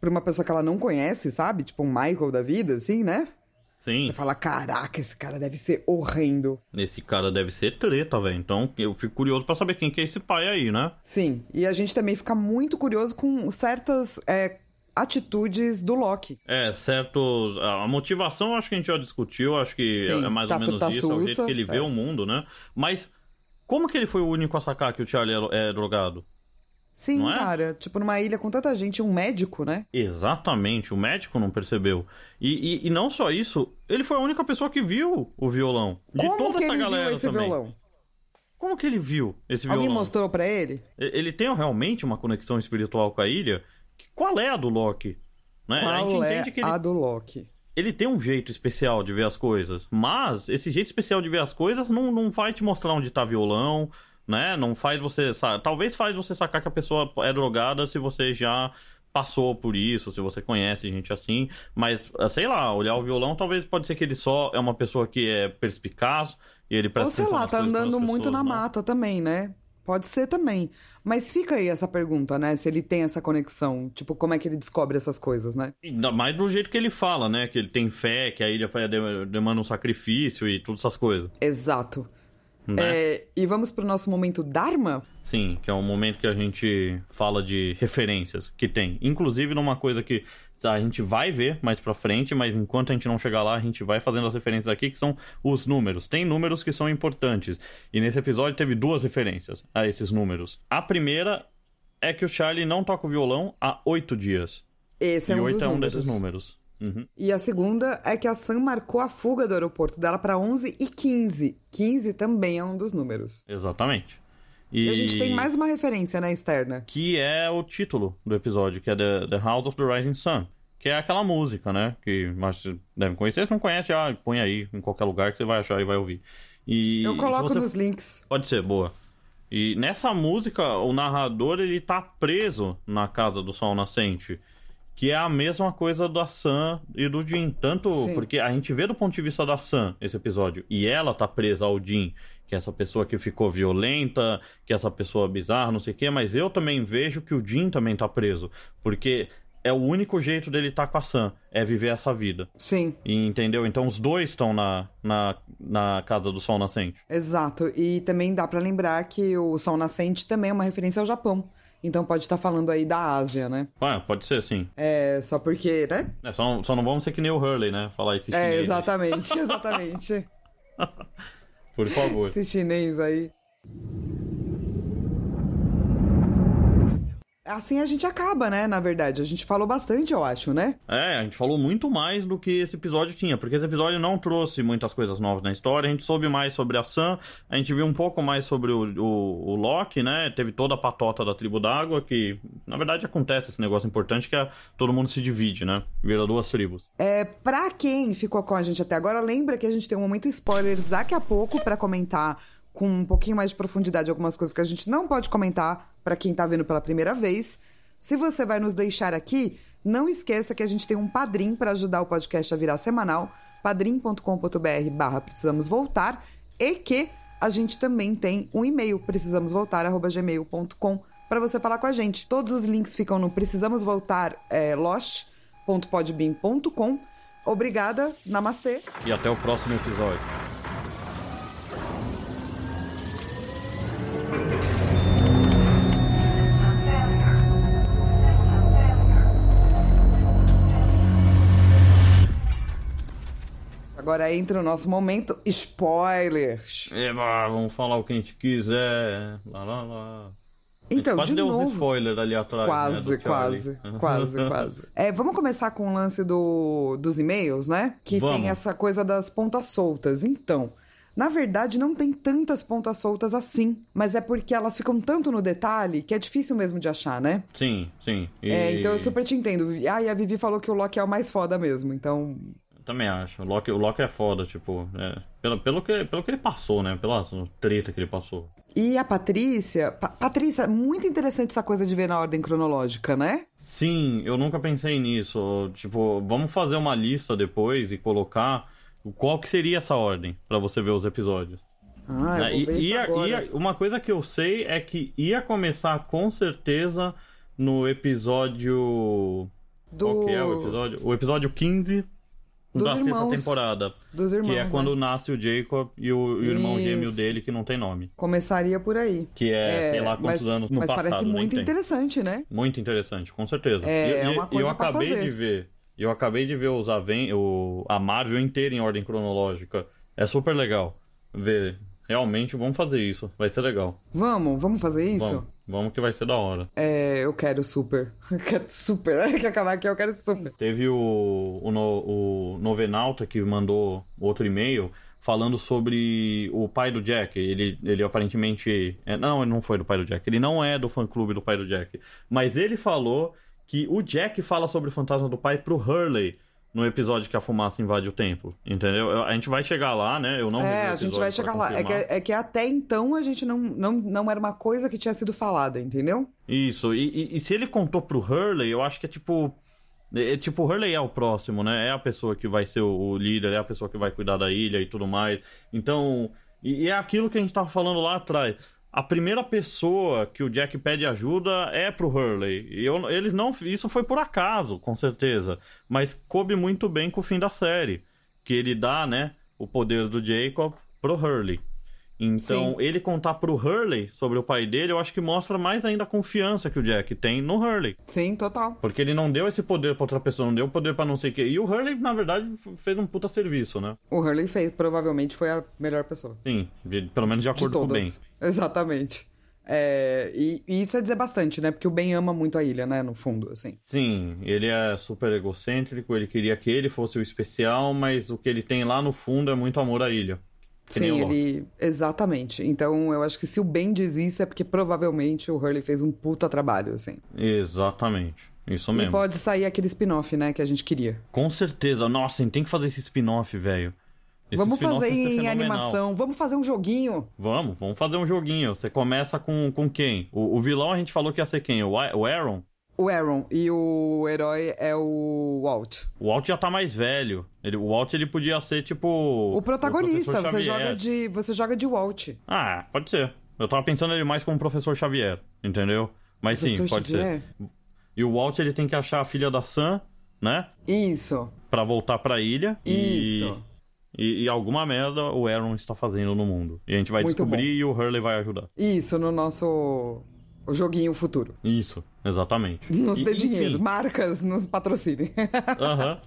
Pra uma pessoa que ela não conhece, sabe? Tipo um Michael da vida, assim, né? Sim. Você fala, caraca, esse cara deve ser horrendo. Esse cara deve ser treta, velho. Então eu fico curioso para saber quem que é esse pai aí, né? Sim. E a gente também fica muito curioso com certas é, atitudes do Loki. É, certo. A motivação acho que a gente já discutiu, acho que Sim, é mais tá, ou menos tá isso, sussa, é o jeito que ele vê é. o mundo, né? Mas como que ele foi o único a sacar que o Charlie é, é drogado? Sim, é? cara. Tipo, numa ilha com tanta gente, um médico, né? Exatamente, o médico não percebeu. E, e, e, não só isso, ele foi a única pessoa que viu o violão. De Como toda que essa ele galera viu esse também. violão? Como que ele viu esse violão? Alguém mostrou para ele? Ele tem realmente uma conexão espiritual com a ilha? Qual é a do Loki? Né? Qual a gente é entende que ele... a do Loki? Ele tem um jeito especial de ver as coisas, mas esse jeito especial de ver as coisas não, não vai te mostrar onde tá violão, né? Não faz você. Talvez faz você sacar que a pessoa é drogada se você já passou por isso, se você conhece gente assim, mas sei lá, olhar o violão talvez pode ser que ele só é uma pessoa que é perspicaz e ele Ou sei lá, tá andando muito pessoas, na né? mata também, né? Pode ser também. Mas fica aí essa pergunta, né? Se ele tem essa conexão. Tipo, como é que ele descobre essas coisas, né? Ainda mais do jeito que ele fala, né? Que ele tem fé, que a ilha demanda um sacrifício e todas essas coisas. Exato. Né? É, e vamos pro nosso momento Dharma? Sim, que é um momento que a gente fala de referências que tem. Inclusive numa coisa que a gente vai ver mais pra frente, mas enquanto a gente não chegar lá, a gente vai fazendo as referências aqui, que são os números. Tem números que são importantes. E nesse episódio teve duas referências a esses números. A primeira é que o Charlie não toca o violão há oito dias. Esse é e um dos é um números. desses números. Uhum. E a segunda é que a Sam marcou a fuga do aeroporto dela para 11 e 15. 15 também é um dos números. Exatamente. E... E... a gente tem mais uma referência, né, externa. Que é o título do episódio, que é The, The House of the Rising Sun. Que é aquela música, né? Que mas vocês devem conhecer. Se não conhece, ah, põe aí em qualquer lugar que você vai achar e vai ouvir. E Eu coloco você- nos links. Pode ser, boa. E nessa música, o narrador ele tá preso na casa do Sol Nascente. Que é a mesma coisa da Sam e do Jin. Tanto Sim. porque a gente vê do ponto de vista da Sam esse episódio. E ela tá presa ao Jin. Que é essa pessoa que ficou violenta, que é essa pessoa bizarra, não sei o quê. Mas eu também vejo que o Jin também tá preso. Porque é o único jeito dele estar tá com a Sam. É viver essa vida. Sim, E, entendeu? Então os dois estão na, na, na casa do Sol Nascente. exato. E também dá pra lembrar que o Sol Nascente também é uma referência ao Japão. Então pode estar falando aí da Ásia, né? Ah, pode ser sim. É, só porque, né? É, só, não- só não vamos ser que nem o Hurley, né? Falar esse É, exatamente, exatamente. Por favor. Esse chinês aí. Assim a gente acaba, né? Na verdade, a gente falou bastante, eu acho, né? É, a gente falou muito mais do que esse episódio tinha, porque esse episódio não trouxe muitas coisas novas na história. A gente soube mais sobre a Sam, a gente viu um pouco mais sobre o, o, o Loki, né? Teve toda a patota da tribo d'água, que na verdade acontece esse negócio importante que é todo mundo se divide, né? Vira duas tribos. É, pra quem ficou com a gente até agora, lembra que a gente tem um momento spoilers daqui a pouco pra comentar com um pouquinho mais de profundidade algumas coisas que a gente não pode comentar pra quem tá vendo pela primeira vez. Se você vai nos deixar aqui, não esqueça que a gente tem um padrim pra ajudar o podcast a virar semanal, padrim.com.br barra precisamos voltar, e que a gente também tem um e-mail, precisamosvoltar.gmail.com, pra você falar com a gente. Todos os links ficam no precisamos voltar é, lost.podbean.com. Obrigada, namastê. E até o próximo episódio. Agora entra o nosso momento spoilers. Eba, vamos falar o que a gente quiser. Lá, lá, lá. Então, quase de deu novo. uns spoilers ali atrás. Quase, né, quase, quase, quase. É, vamos começar com o lance do, dos e-mails, né? Que Vamos. tem essa coisa das pontas soltas. Então, na verdade, não tem tantas pontas soltas assim, mas é porque elas ficam tanto no detalhe que é difícil mesmo de achar, né? Sim, sim. E... É, então eu super te entendo. Ah, e a Vivi falou que o Loki é o mais foda mesmo, então. Também acho. O Loki, o Loki é foda, tipo, é, pelo, pelo, que, pelo que ele passou, né? Pela treta que ele passou. E a Patrícia. Pa Patrícia, muito interessante essa coisa de ver na ordem cronológica, né? Sim, eu nunca pensei nisso. Tipo, vamos fazer uma lista depois e colocar qual que seria essa ordem pra você ver os episódios. Ah, eu É, vou e- ver isso ia- agora. ia- uma coisa que eu sei é que ia começar com certeza no episódio. Do... Qual que é o episódio? O episódio 15 Dos da irmãos. sexta temporada. Dos irmãos. que é quando né? nasce o Jacob e o, e o irmão gêmeo Isso. dele que não tem nome. Começaria por aí. Que é, sei lá quantos mas, anos no mas passado. parece nem muito interessante, né? Muito interessante, com certeza. É, E- é e- uma e coisa eu pra acabei fazer. de ver. Eu acabei de ver os Aven o, a Marvel inteira em ordem cronológica. É super legal ver. Realmente, vamos fazer isso. Vai ser legal. Vamos, vamos fazer isso? Vamos, vamos que vai ser da hora. É, eu quero super. Eu quero super. que acabar aqui, eu quero super. Teve o, o, no- o Novenauta que mandou outro e-mail falando sobre o pai do Jack. Ele, ele aparentemente. é, não, ele não foi do pai do Jack. Ele não é do fã clube do pai do Jack. Mas ele falou que o Jack fala sobre o fantasma do pai pro Hurley no episódio que a fumaça invade o tempo. Entendeu? Eu- A gente vai chegar lá, né? Eu não É, a gente vai chegar lá. É que, é que até então a gente não, não, não era uma coisa que tinha sido falada, entendeu? Isso, e, e- e se ele contou pro Hurley, eu acho que é tipo. É, é tipo, o Hurley é o próximo, né? É a pessoa que vai ser o, o líder, é a pessoa que vai cuidar da ilha e tudo mais. Então. E, e é aquilo que a gente tava falando lá atrás. A primeira pessoa que o Jack pede ajuda é pro Hurley. E eu, eles não. Isso foi por acaso, com certeza. Mas coube muito bem com o fim da série. Que ele dá, né, o poder do Jacob pro Hurley. Então, Sim. ele contar pro Hurley sobre o pai dele, eu acho que mostra mais ainda a confiança que o Jack tem no Hurley. Sim, total. Porque ele não deu esse poder pra outra pessoa, não deu poder pra não sei o quê. E o Hurley, na verdade, fez um puta serviço, né? O Hurley fez, provavelmente foi a melhor pessoa. Sim, de- pelo menos de De acordo com o Ben. Exatamente. É, e, e isso é dizer bastante, né? Porque o Ben ama muito a ilha, né? No fundo, assim. Sim, ele é super egocêntrico, ele queria que ele fosse o especial, mas o que ele tem lá no fundo é muito amor à ilha. Sim, ele. Exatamente. Então eu acho que se o Ben diz isso é porque provavelmente o Hurley fez um puta trabalho, assim. Exatamente, isso E mesmo. pode sair aquele spin-off, né? Que a gente queria. Com certeza, nossa, a gente tem que fazer esse spin-off, velho. Esse Vamos fazer em animação. Vamos fazer um joguinho. Vamos, vamos fazer um joguinho. Você começa com, com quem? O, o vilão a gente falou que ia ser quem? O, o Aaron? O Aaron e o herói é o Walt. O Walt já tá mais velho. Ele, o Walt ele podia ser tipo. O protagonista, professor você joga de. Você joga de Walt. Ah, pode ser. Eu tava pensando ele mais como professor Xavier, entendeu? Mas sim, pode Xavier? ser. E o Walt ele tem que achar a filha da Sam, né? Isso. Pra voltar pra ilha. E- Isso. E, e alguma merda o Aaron está fazendo no mundo. E a gente vai Muito descobrir bom. e o Hurley vai ajudar. Isso, no nosso. O joguinho futuro. Isso, exatamente. Nos E- dê enfim, dinheiro. Marcas nos patrocinem. Aham.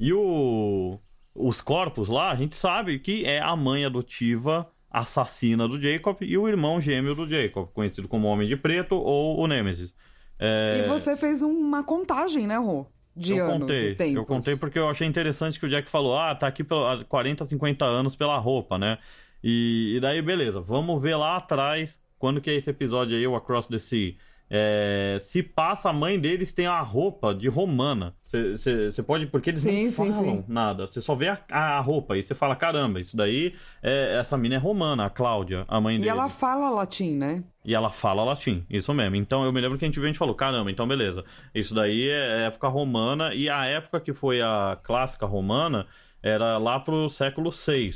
e o... os corpos lá, a gente sabe que é a mãe adotiva assassina do Jacob e o irmão gêmeo do Jacob, conhecido como Homem de Preto ou o Nemesis. É, E você fez uma contagem, né, Rô? De eu anos contei, e tempos. eu contei porque eu achei interessante que o Jack falou, ah, tá aqui há 40, 50 anos pela roupa, né? E, e daí, beleza, vamos ver lá atrás, quando que é esse episódio aí, o Across the Sea. É, se passa, a mãe deles tem a roupa de romana. Você pode, porque eles Sim, não sim, falam sim. nada. Você só vê a, a roupa e você fala, caramba, isso daí, é, essa mina é romana, a Cláudia, a mãe E dele. ela fala latim, né? E ela fala latim, isso mesmo. Então eu me lembro que a gente viu, a gente falou, caramba, então beleza. Isso daí é época romana, e a época que foi a clássica romana era lá pro século VI.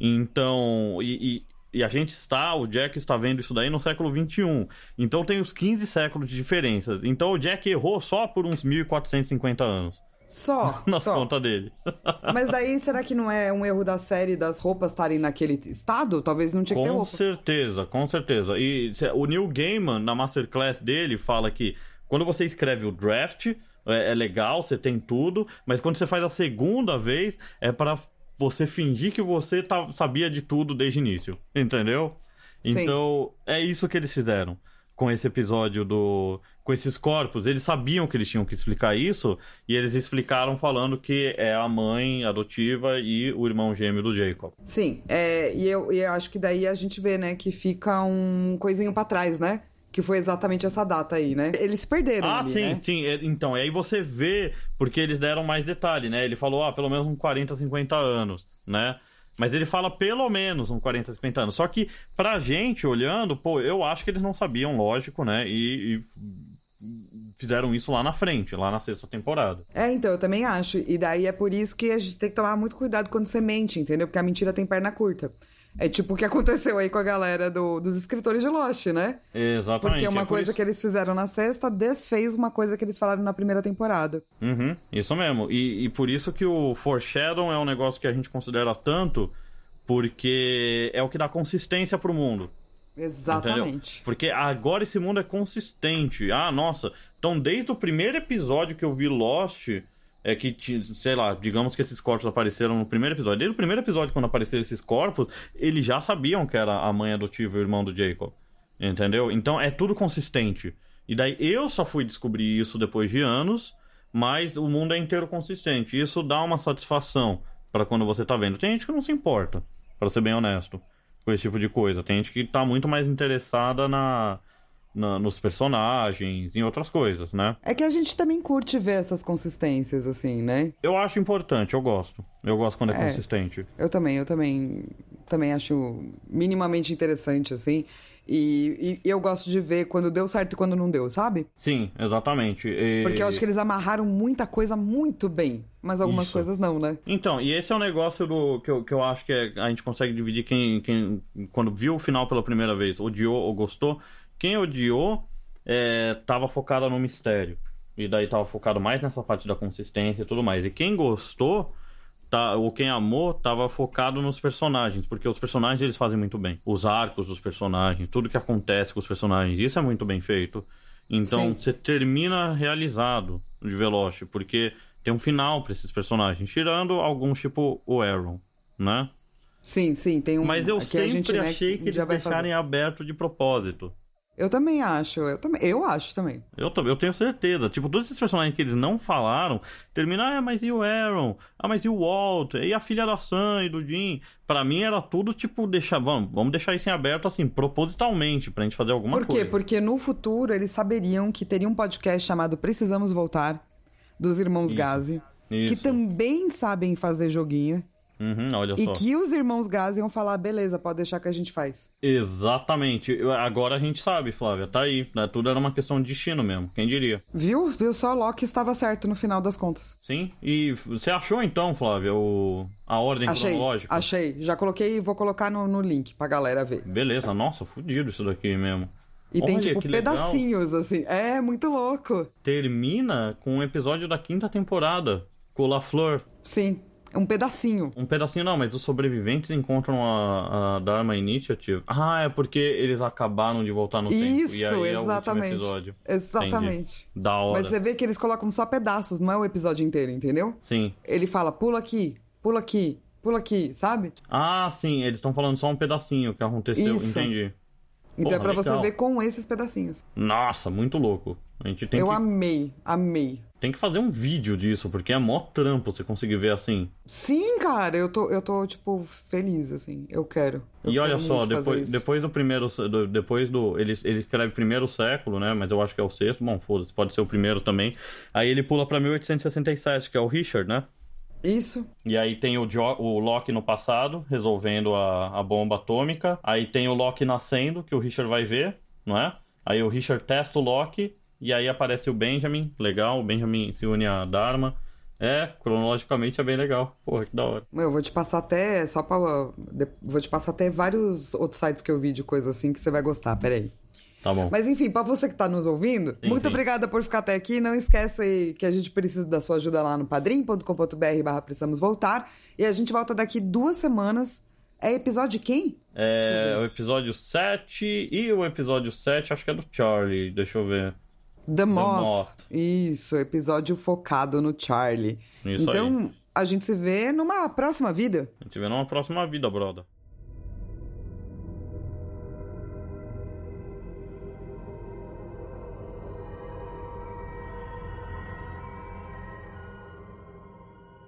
Então, e, e, a gente está, o Jack está vendo isso daí no século XXI. Então tem os 15 séculos de diferença. Então o Jack errou só por uns 1450 anos Só, na só. conta dele. Mas daí, será que não é um erro da série das roupas estarem naquele estado? Talvez não tinha que ter Com roupa. certeza, com certeza. E o Neil Gaiman, na Masterclass dele, fala que quando você escreve o draft, é, é legal, você tem tudo, mas quando você faz a segunda vez, é para você fingir que você tá, sabia de tudo desde o início, entendeu? Sim. Então, é isso que eles fizeram com esse episódio do. com esses corpos. Eles sabiam que eles tinham que explicar isso, e eles explicaram falando que é a mãe adotiva e o irmão gêmeo do Jacob. Sim, é, e, eu, e eu acho que daí a gente vê, né, que fica um coisinho pra trás, né? Que foi exatamente essa data aí, né? Eles se perderam Ah, ali, sim, né? sim. É, Então, e aí você vê, porque eles deram mais detalhe, né? Ele falou, ah, pelo menos uns 40, 50 anos, né? Mas ele fala pelo menos uns 40, 50 anos. Só que pra gente, olhando, pô, eu acho que eles não sabiam, lógico, né? E, e fizeram isso lá na frente, lá na sexta temporada. É, então, eu também acho. E daí é por isso que a gente tem que tomar muito cuidado quando você mente, entendeu? Porque a mentira tem perna curta. É tipo o que aconteceu aí com a galera do- dos escritores de Lost, né? Exatamente. Porque uma é coisa que eles fizeram na sexta desfez uma coisa que eles falaram na primeira temporada. Uhum, isso mesmo. E, e por isso que o foreshadow é um negócio que a gente considera tanto, porque é o que dá consistência pro mundo. Entendeu? Exatamente. Porque agora esse mundo é consistente. Ah, nossa. Então, desde o primeiro episódio que eu vi Lost, é que, sei lá, digamos que esses corpos apareceram no primeiro episódio. Desde o primeiro episódio, quando apareceram esses corpos, eles já sabiam que era a mãe adotiva e o irmão do Jacob. Entendeu? Então é tudo consistente. E daí eu só fui descobrir isso depois de anos, mas o mundo é inteiro consistente. Isso dá uma satisfação pra quando você tá vendo. Tem gente que não se importa, pra ser bem honesto, com esse tipo de coisa. Tem gente que tá muito mais interessada na, na- nos personagens, em outras coisas, né? É que a gente também curte ver essas consistências, assim, né? Eu acho importante, eu gosto. Eu gosto quando é, É. consistente. Eu também, eu também, também acho minimamente interessante, assim. E, e eu gosto de ver quando deu certo e quando não deu, sabe? Sim, exatamente. E- Porque eu acho que eles amarraram muita coisa muito bem, mas algumas Isso. coisas não, né? Então, e esse é o negócio do, que, eu, que eu acho que é- a gente consegue dividir quem, quem, quando viu o final pela primeira vez, odiou ou gostou. Quem odiou é, tava focado no mistério. E daí tava focado mais nessa parte da consistência e tudo mais. E quem gostou, tá, ou quem amou, tava focado nos personagens. Porque os personagens eles fazem muito bem. Os arcos dos personagens, tudo que acontece com os personagens, isso é muito bem feito. Então Sim. você termina realizado de Veloce, porque tem um final pra esses personagens, tirando alguns tipo o Aaron, né? Sim, sim, tem um. Mas eu que sempre gente, né, achei que um eles vai fazer. deixarem aberto de propósito. Eu também acho, eu também, eu acho também. Eu, também- eu tenho certeza. Tipo, todos esses personagens que eles não falaram, terminar, ah, mas e o Aaron? Ah, mas e o Walt? E a filha da Sam e do Jim? Pra mim era tudo, tipo, deixar. Vamos, vamos deixar isso em aberto, assim, propositalmente, pra gente fazer alguma Por quê? coisa. Porque no futuro eles saberiam que teria um podcast chamado Precisamos Voltar, dos irmãos Isso. Gazi, que Isso. também sabem fazer joguinho. Uhum, olha E só. que os irmãos Gazi iam falar, beleza, pode deixar que a gente faz. Exatamente. Agora a gente sabe, Flávia, tá aí. né? Tudo era uma questão de destino mesmo, quem diria. Viu? Viu? Só Loki estava certo no final das contas. Sim. E você achou então, Flávia, o... a ordem Achei, cronológica? achei. Já coloquei e vou colocar no, no link pra galera ver. Beleza, nossa, fudido isso daqui mesmo. E tem, Olha, tipo, que legal. pedacinhos, assim. É, muito louco. Termina com um episódio da quinta temporada, com o LaFleur. Sim, um pedacinho. Um pedacinho não, mas os sobreviventes encontram a, a Dharma Initiative. Ah, é porque eles acabaram de voltar no tempo. Isso, aí é o último exatamente. episódio. Exatamente. Da hora. Mas você vê que eles colocam só pedaços, não é o episódio inteiro, entendeu? Sim. Ele fala, pula aqui, pula aqui, pula aqui, sabe? Ah, sim, eles estão falando só um pedacinho que aconteceu. Isso. Entendi. Então Porra, é pra você legal. ver com esses pedacinhos. Nossa, muito louco. A gente tem Eu que, amei, amei. Tem que fazer um vídeo disso, porque é mó trampo você conseguir ver assim. Sim, cara, eu tô, eu tô, tipo, feliz, assim. Eu quero. Eu e olha quero só, muito fazer depois, depois do primeiro. do- depois do. Ele, ele escreve primeiro século, né? Mas eu acho que é o sexto. Bom, foda-se, pode ser o primeiro também. Aí ele pula pra 1867, que é o Richard, né? Isso, E aí tem o, jo o Loki no passado, resolvendo a, a bomba atômica. Aí tem o Loki nascendo, que o Richard vai ver, não é? Aí o Richard testa o Loki, e aí aparece o Benjamin, legal, o Benjamin se une a Dharma. É, cronologicamente é bem legal. Porra, que da hora. Eu vou te passar até, só pra... Vou te passar até vários outros sites que eu vi de coisa assim que você vai gostar, peraí. Tá bom. Mas enfim, pra você que tá nos ouvindo, Sim, muito sim. obrigada por ficar até aqui. Não esquece que a gente precisa da sua ajuda lá no padrim.com.br barra precisamos voltar. E a gente volta daqui duas semanas. É episódio quem? É o episódio 7 e o episódio 7, acho que é do Charlie, deixa eu ver. The Moth. Moth. Isso, episódio focado no Charlie. Isso então, aí. a gente se vê numa próxima vida. A gente vê numa próxima vida, brother.